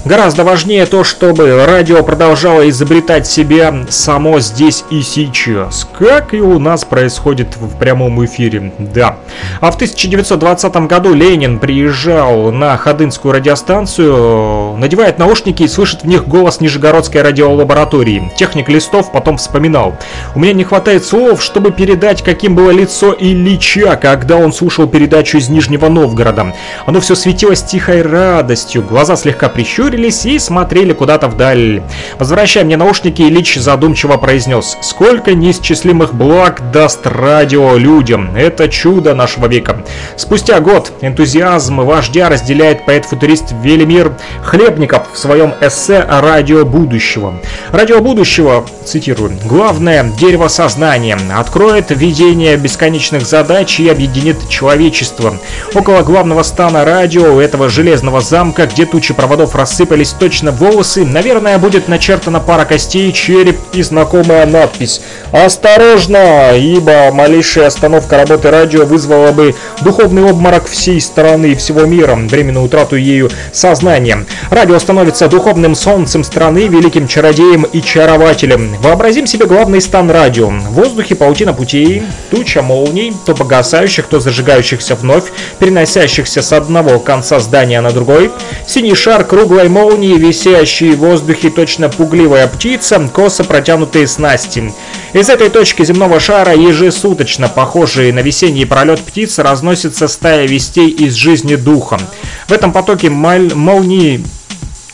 Гораздо важнее то, чтобы радио продолжало изобретать себя само здесь и сейчас, как и у нас происходит в прямом эфире, да. А в 1920 году Ленин приезжал на Ходынскую радиостанцию, надевает наушники и слышит в них голос Нижегородской радиолаборатории. Техник Листов потом вспоминал. У меня не хватает слов, чтобы передать, каким было лицо Ильича, когда он слушал передачу из Нижнего Новгорода. Оно все светилось тихой радостью, глаза слегка прищурились и смотрели куда-то вдаль. Возвращая мне наушники, Ильич задумчиво произнес, «Сколько неисчислимых благ даст радио людям! Это чудо нашего века!» Спустя год энтузиазм вождя разделяет поэт-футурист Велимир Хлебников в своем эссе «Радио будущего». «Радио будущего», цитирую, «главное дерево сознания, откроет видение бесконечных задач и объединит человечество. Около главного стана радио у этого железного замка, где тучи проводов рассыпались точно волосы, наверное, будет начертана пара костей, череп и знакомая надпись «Осторожно!», ибо малейшая остановка работы радио вызвала бы духовный обморок всей страны и всего мира, временную утрату ею сознания. Радио становится духовным солнцем страны, великим чародеем и чарователем. Вообразим себе главный стан радио. В воздухе паутина путей, туча молний, то погасающих, то зажигающихся вновь, переносящихся с одного конца здания на другой. Синий шар круглой молнии, висящий в воздухе точно пугливая птица, косо протянутые снасти. Из этой точки земного шара ежесуточно, похожие на весенний пролет птиц, разносится стая вестей из жизни духа. В этом потоке молнии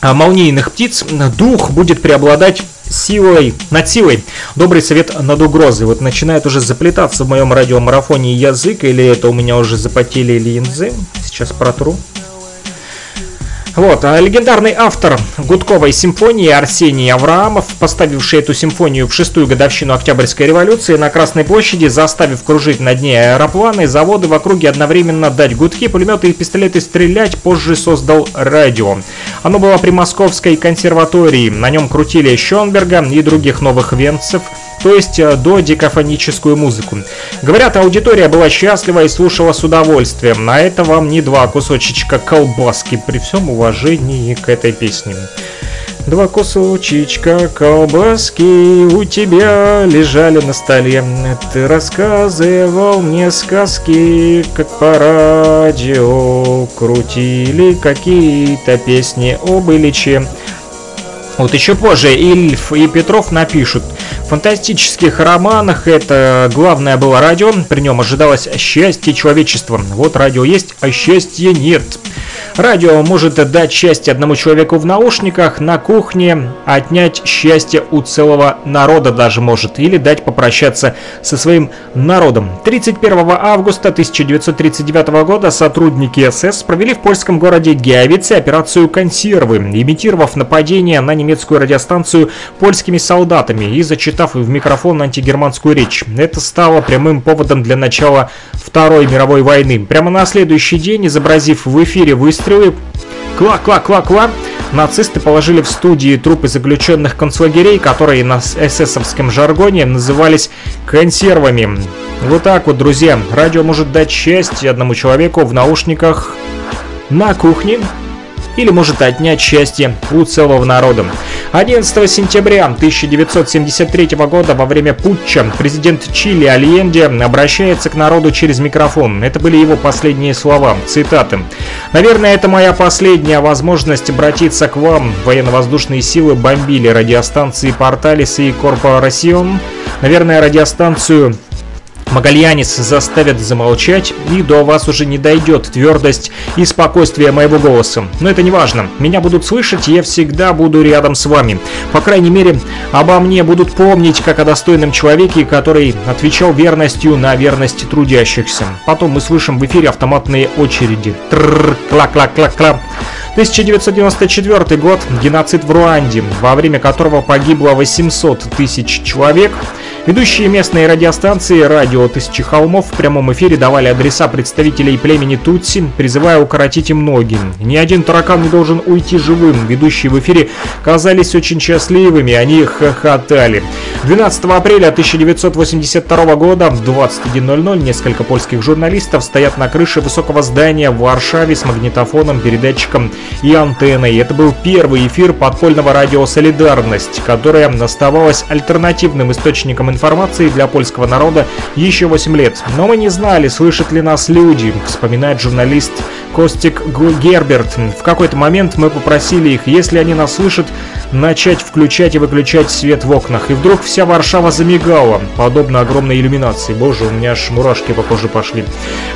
а, молнийных птиц дух будет преобладать силой, над силой. Добрый совет над угрозой. Вот начинает уже заплетаться в моем радиомарафоне язык, или это у меня уже запотели линзы. Сейчас протру. Вот, а легендарный автор Гудковой симфонии Арсений Авраамов, поставивший эту симфонию в шестую годовщину Октябрьской революции на Красной площади, заставив кружить на дне аэропланы, заводы в округе одновременно дать гудки, пулеметы и пистолеты стрелять, позже создал радио. Оно было при Московской консерватории, на нем крутили Шонберга и других новых венцев – то есть э, до дикофоническую музыку. Говорят, аудитория была счастлива и слушала с удовольствием. На это вам не два кусочечка колбаски, при всем уважении к этой песне. Два кусочечка колбаски у тебя лежали на столе. Ты рассказывал мне сказки, как по радио крутили какие-то песни об Ильиче. Вот еще позже Ильф и Петров напишут. Фантастических романах это главное было радио, при нем ожидалось счастье человечества. Вот радио есть, а счастья нет. Радио может дать счастье одному человеку в наушниках, на кухне, отнять счастье у целого народа даже может, или дать попрощаться со своим народом. 31 августа 1939 года сотрудники СС провели в польском городе Гиавице операцию «Консервы», имитировав нападение на немецкую радиостанцию польскими солдатами и зачитав в микрофон антигерманскую речь. Это стало прямым поводом для начала Второй мировой войны. Прямо на следующий день, изобразив в эфире выстрел выстрелы. Кла-кла-кла-кла. Нацисты положили в студии трупы заключенных концлагерей, которые на эсэсовском жаргоне назывались консервами. Вот так вот, друзья, радио может дать счастье одному человеку в наушниках на кухне или может отнять счастье у целого народа. 11 сентября 1973 года во время путча президент Чили Альенде обращается к народу через микрофон. Это были его последние слова, цитаты. «Наверное, это моя последняя возможность обратиться к вам. Военно-воздушные силы бомбили радиостанции Порталис и Корпорасион. Наверное, радиостанцию Магальянис заставят замолчать, и до вас уже не дойдет твердость и спокойствие моего голоса. Но это не важно. Меня будут слышать, и я всегда буду рядом с вами. По крайней мере, обо мне будут помнить, как о достойном человеке, который отвечал верностью на верность трудящихся. Потом мы слышим в эфире автоматные очереди. Трррр, кла-кла-кла-кла. 1994 год. Геноцид в Руанде, во время которого погибло 800 тысяч человек. Ведущие местные радиостанции «Радио Тысячи Холмов» в прямом эфире давали адреса представителей племени Тутси, призывая укоротить им ноги. Ни один таракан не должен уйти живым. Ведущие в эфире казались очень счастливыми, они хохотали. 12 апреля 1982 года в 21.00 несколько польских журналистов стоят на крыше высокого здания в Варшаве с магнитофоном, передатчиком и антенной. Это был первый эфир подпольного радио «Солидарность», которое оставалось альтернативным источником информации для польского народа еще 8 лет. Но мы не знали, слышат ли нас люди, вспоминает журналист Костик Герберт. В какой-то момент мы попросили их, если они нас слышат, начать включать и выключать свет в окнах. И вдруг вся Варшава замигала, подобно огромной иллюминации. Боже, у меня аж мурашки по коже пошли.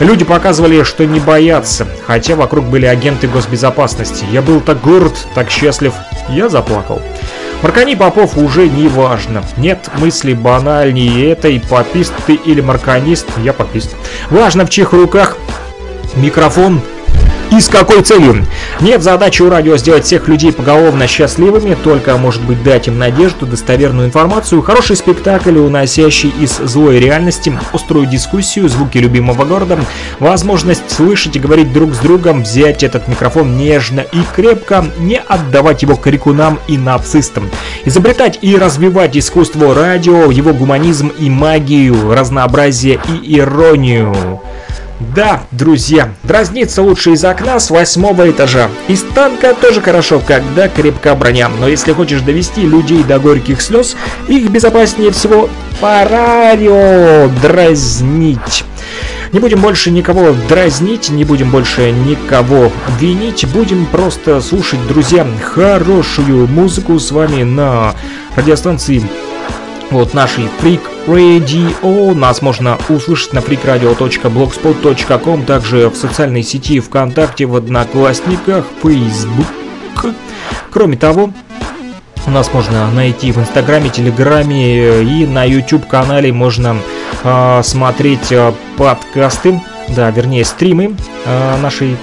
Люди показывали, что не боятся, хотя вокруг были агенты госбезопасности. Я был так горд, так счастлив. Я заплакал. Маркани Попов уже не важно. Нет мысли банальнее этой, попист ты или марканист, я попист. Важно в чьих руках микрофон и с какой целью? Нет задачи у радио сделать всех людей поголовно счастливыми, только, может быть, дать им надежду, достоверную информацию, хороший спектакль, уносящий из злой реальности, острую дискуссию, звуки любимого города, возможность слышать и говорить друг с другом, взять этот микрофон нежно и крепко, не отдавать его крикунам и нацистам. Изобретать и развивать искусство радио, его гуманизм и магию, разнообразие и иронию. Да, друзья, дразниться лучше из окна с восьмого этажа. Из танка тоже хорошо, когда крепка броня. Но если хочешь довести людей до горьких слез, их безопаснее всего по радио дразнить. Не будем больше никого дразнить, не будем больше никого винить, будем просто слушать, друзья, хорошую музыку с вами на радиостанции вот нашей Freak Radio. Нас можно услышать на freakradio.blogspot.com, также в социальной сети ВКонтакте, в Одноклассниках, Facebook. Кроме того, нас можно найти в Инстаграме, Телеграме и на YouTube-канале можно э, смотреть э, подкасты, да, вернее стримы э, нашей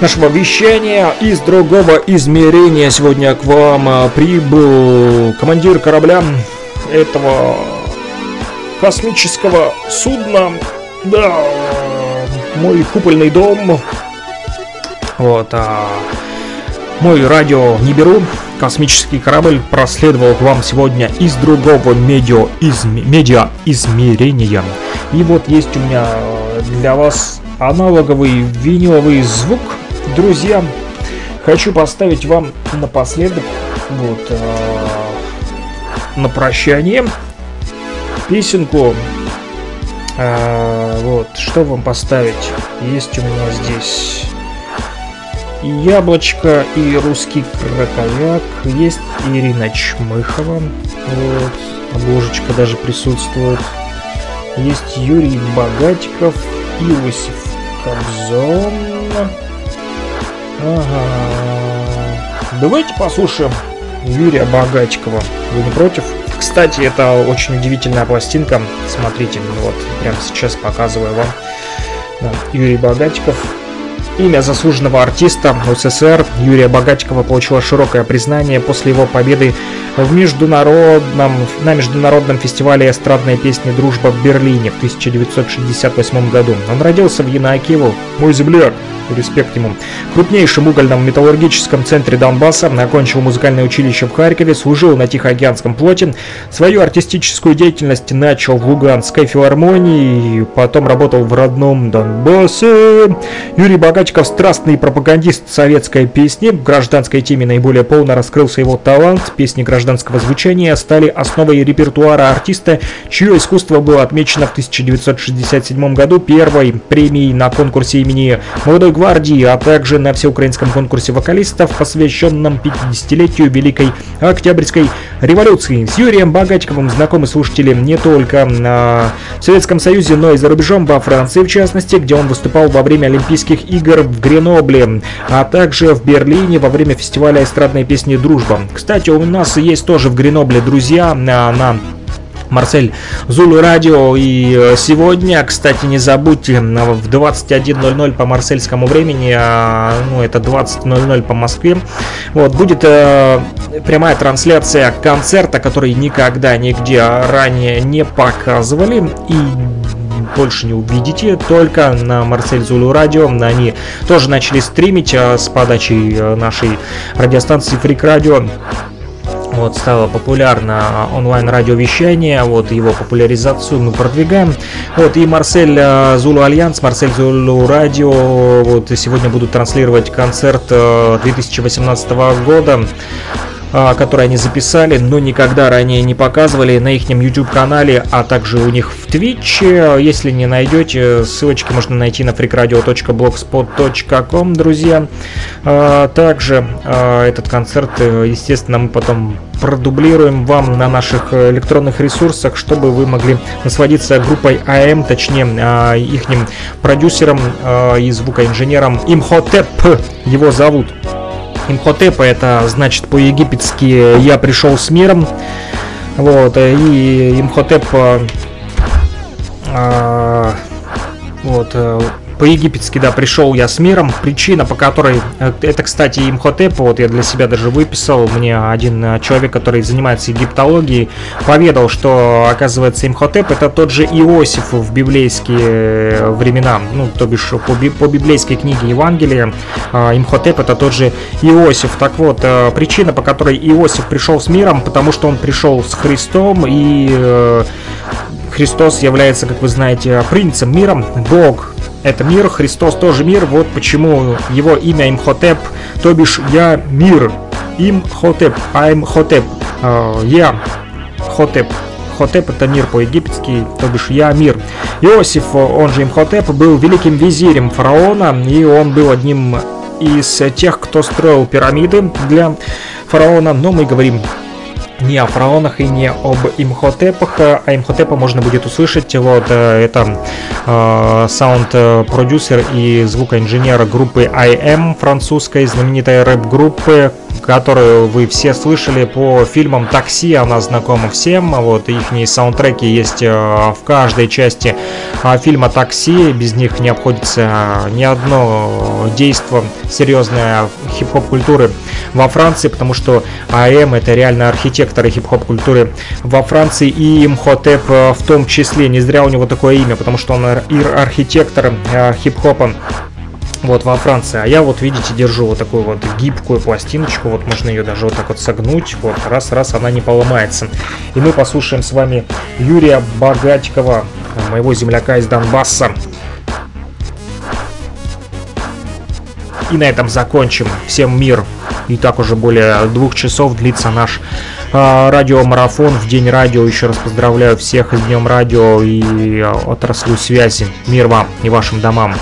нашего вещания из другого измерения. Сегодня к вам прибыл командир корабля этого космического судна. Да, мой купольный дом. Вот, а мой радио не беру. Космический корабль проследовал к вам сегодня из другого медиа, из, медиа измерения. И вот есть у меня для вас аналоговый виниловый звук. Друзья, хочу поставить вам напоследок вот э, на прощание песенку. А, вот, что вам поставить? Есть у меня здесь Яблочко, и Русский Краковяк, есть Ирина Чмыхова, вот, обложечка даже присутствует. Есть Юрий Богатиков, Иосиф Кобзон. Ага. Давайте послушаем Юрия Богатикова. Вы не против? Кстати, это очень удивительная пластинка. Смотрите, вот прямо сейчас показываю вам. Юрий Богатиков. Имя заслуженного артиста СССР Юрия Богатикова получило широкое признание после его победы в международном, на международном фестивале эстрадной песни «Дружба» в Берлине в 1968 году. Он родился в Янакиево, мой земляк, респект ему. Крупнейшем угольном металлургическом центре Донбасса, окончил музыкальное училище в Харькове, служил на Тихоокеанском флоте. Свою артистическую деятельность начал в Луганской филармонии, потом работал в родном Донбассе. Юрий Богачков – страстный пропагандист советской песни. В гражданской теме наиболее полно раскрылся его талант. Песни гражданского звучания стали основой репертуара артиста, чье искусство было отмечено в 1967 году первой премией на конкурсе имени Молодой гвардии, а также на всеукраинском конкурсе вокалистов, посвященном 50-летию Великой Октябрьской революции. С Юрием Богатиковым знакомы слушатели не только на Советском Союзе, но и за рубежом, во Франции в частности, где он выступал во время Олимпийских игр в Гренобле, а также в Берлине во время фестиваля эстрадной песни «Дружба». Кстати, у нас есть тоже в Гренобле друзья на, на Марсель Зулу Радио. И э, сегодня, кстати, не забудьте, в 21.00 по марсельскому времени, а, ну это 20.00 по Москве, вот, будет э, прямая трансляция концерта, который никогда нигде ранее не показывали. И больше не увидите, только на Марсель Zulu Радио. Они тоже начали стримить а, с подачи э, нашей радиостанции Фрик Радио вот, стало популярно онлайн-радиовещание, вот, его популяризацию мы продвигаем. Вот, и Марсель э, Zulu Альянс, Марсель Zulu Радио, вот, сегодня будут транслировать концерт 2018 э, года а, который они записали, но никогда ранее не показывали на их YouTube канале, а также у них в Twitch. Если не найдете, ссылочки можно найти на freakradio.blogspot.com, друзья. А, также а, этот концерт, э, естественно, мы потом продублируем вам на наших электронных ресурсах, чтобы вы могли насладиться группой АМ, точнее их продюсером и звукоинженером Имхотеп его зовут. Имхотепа, это значит по-египетски «я пришел с миром». Вот, и Имхотеп а, вот, э, по-египетски, да, пришел я с миром. Причина, по которой, э, это, кстати, Имхотеп, вот я для себя даже выписал, мне один э, человек, который занимается египтологией, поведал, что, оказывается, Имхотеп это тот же Иосиф в библейские э, времена, ну, то бишь по, би, по библейской книге Евангелия, Имхотеп это тот же Иосиф. Так вот, причина, по которой Иосиф пришел с миром, потому что он пришел с Христом и Христос является, как вы знаете, принцем мира, Бог это мир, Христос тоже мир, вот почему его имя Имхотеп, то бишь я мир, Имхотеп, I'm Хотеп, uh, я Хотеп, Хотеп это мир по-египетски, то бишь я мир. Иосиф, он же Имхотеп, был великим визирем фараона, и он был одним из тех, кто строил пирамиды для фараона, но мы говорим не о фараонах и не об имхотепах, а имхотепа можно будет услышать. Вот э, это э, саунд-продюсер и звукоинженер группы IM, французской знаменитой рэп-группы, которую вы все слышали по фильмам «Такси», она знакома всем, вот их саундтреки есть э, в каждой части фильма «Такси», без них не обходится ни одно действо серьезное хип-хоп культуры во Франции, потому что АМ это реально архитекторы хип-хоп культуры во Франции и Имхотеп э, в том числе, не зря у него такое имя, потому что он архитектор э, хип-хопа вот во Франции. А я вот, видите, держу вот такую вот гибкую пластиночку, вот можно ее даже вот так вот согнуть, вот раз-раз она не поломается. И мы послушаем с вами Юрия Богатикова, моего земляка из Донбасса. И на этом закончим. Всем мир. И так уже более двух часов длится наш э, радиомарафон в День радио. Еще раз поздравляю всех с Днем радио и отраслью связи. Мир вам и вашим домам.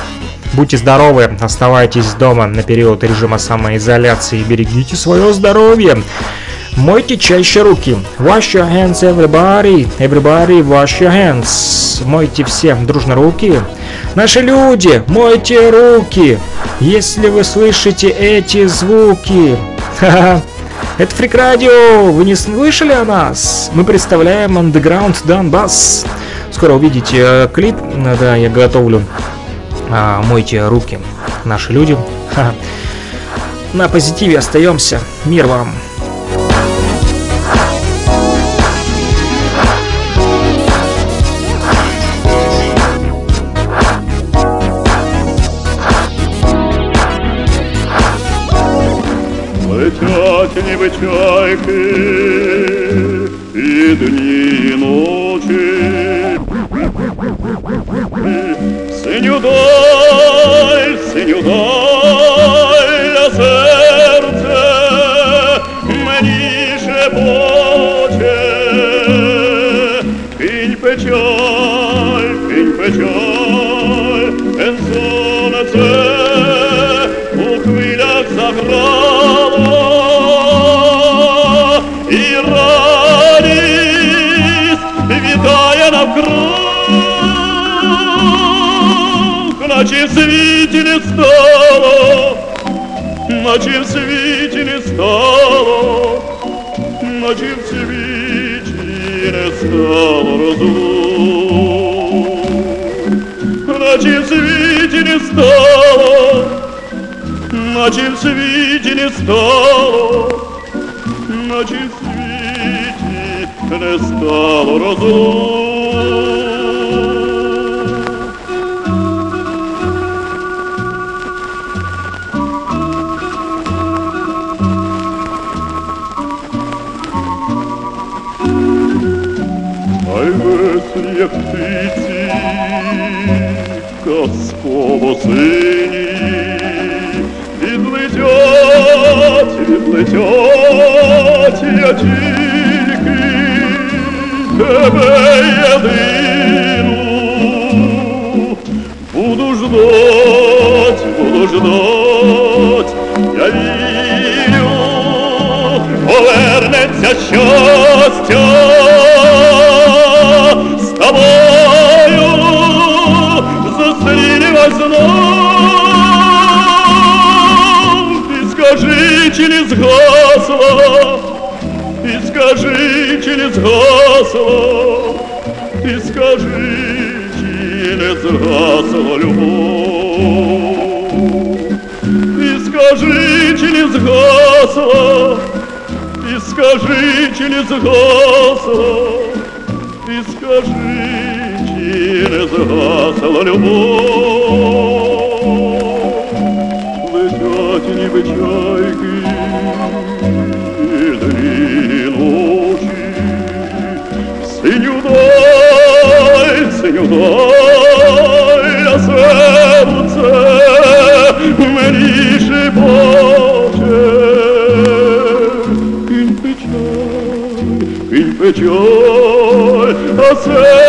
Будьте здоровы, оставайтесь дома на период режима самоизоляции, берегите свое здоровье. Мойте чаще руки. Wash your hands, everybody. Everybody, wash your hands. Мойте все дружно руки. Наши люди, мойте руки. Если вы слышите эти звуки. Это Фрик Радио. Вы не слышали о нас? Мы представляем Underground Donbass. Скоро увидите э, клип. Да, я готовлю а, мойте руки, наши люди. На позитиве остаемся. Мир вам! Небо чайки и дни и ночи. Синю даль, наче в світі не стало, наче в світі не стало, наче в світі не стало розум, наче в світі не стало, наче в світі не стало, наче в світі не стало розум. веселі, як птиці, казково сині, відлетять, відлетять, я тільки тебе єдину буду ждать, буду ждать, я вірю, повернеться щастя Знов. Ти скажи, чи згасла, ти скажи, не згасла, ти скажи, не згасла любов. Ти скажи, чи згасла, ти скажи, чи згасла, ти скажи, чи згасла любов. Летять ніби чайки, дрі ночі, синю даль, синю даль, а серце мені шепоче. Кинь печаль, кинь печаль, а серце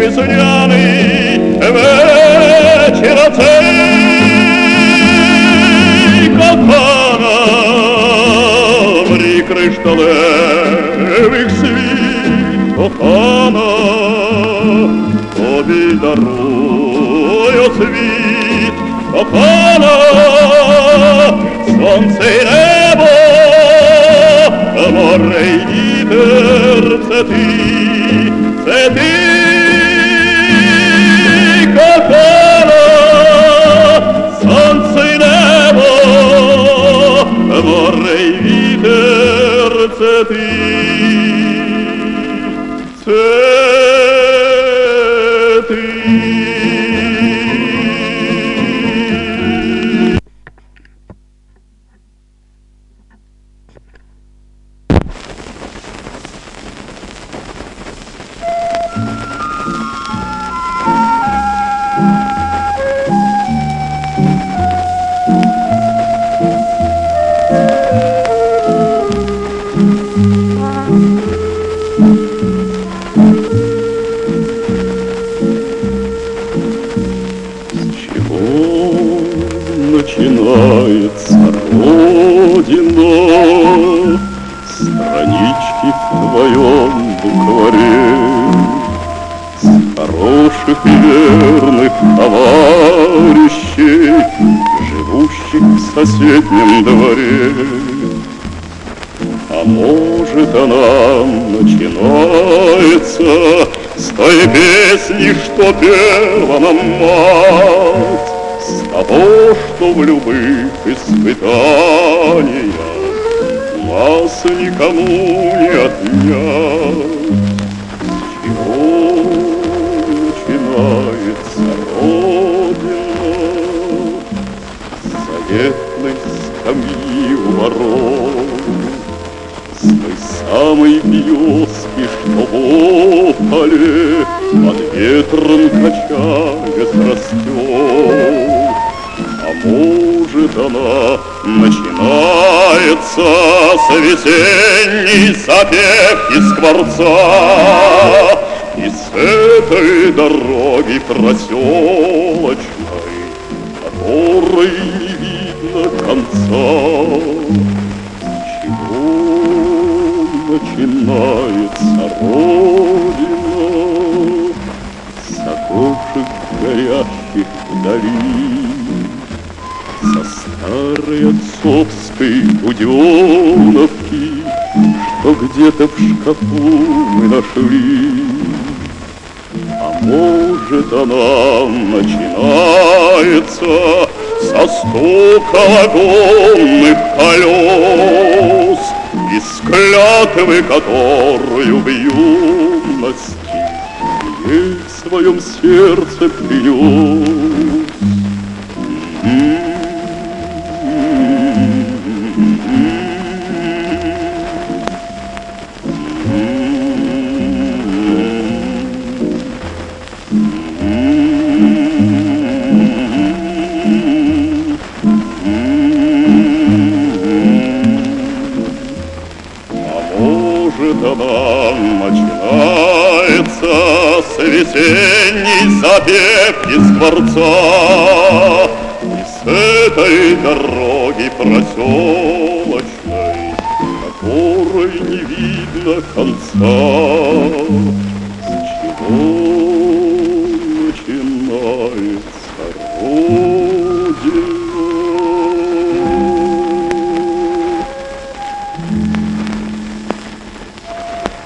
подих весняний вечір цей кохана, мрій кришталевих світ, кохана, тобі дарую світ, кохана, сонце й небо, море й вітер, це ти, своем сердце принес.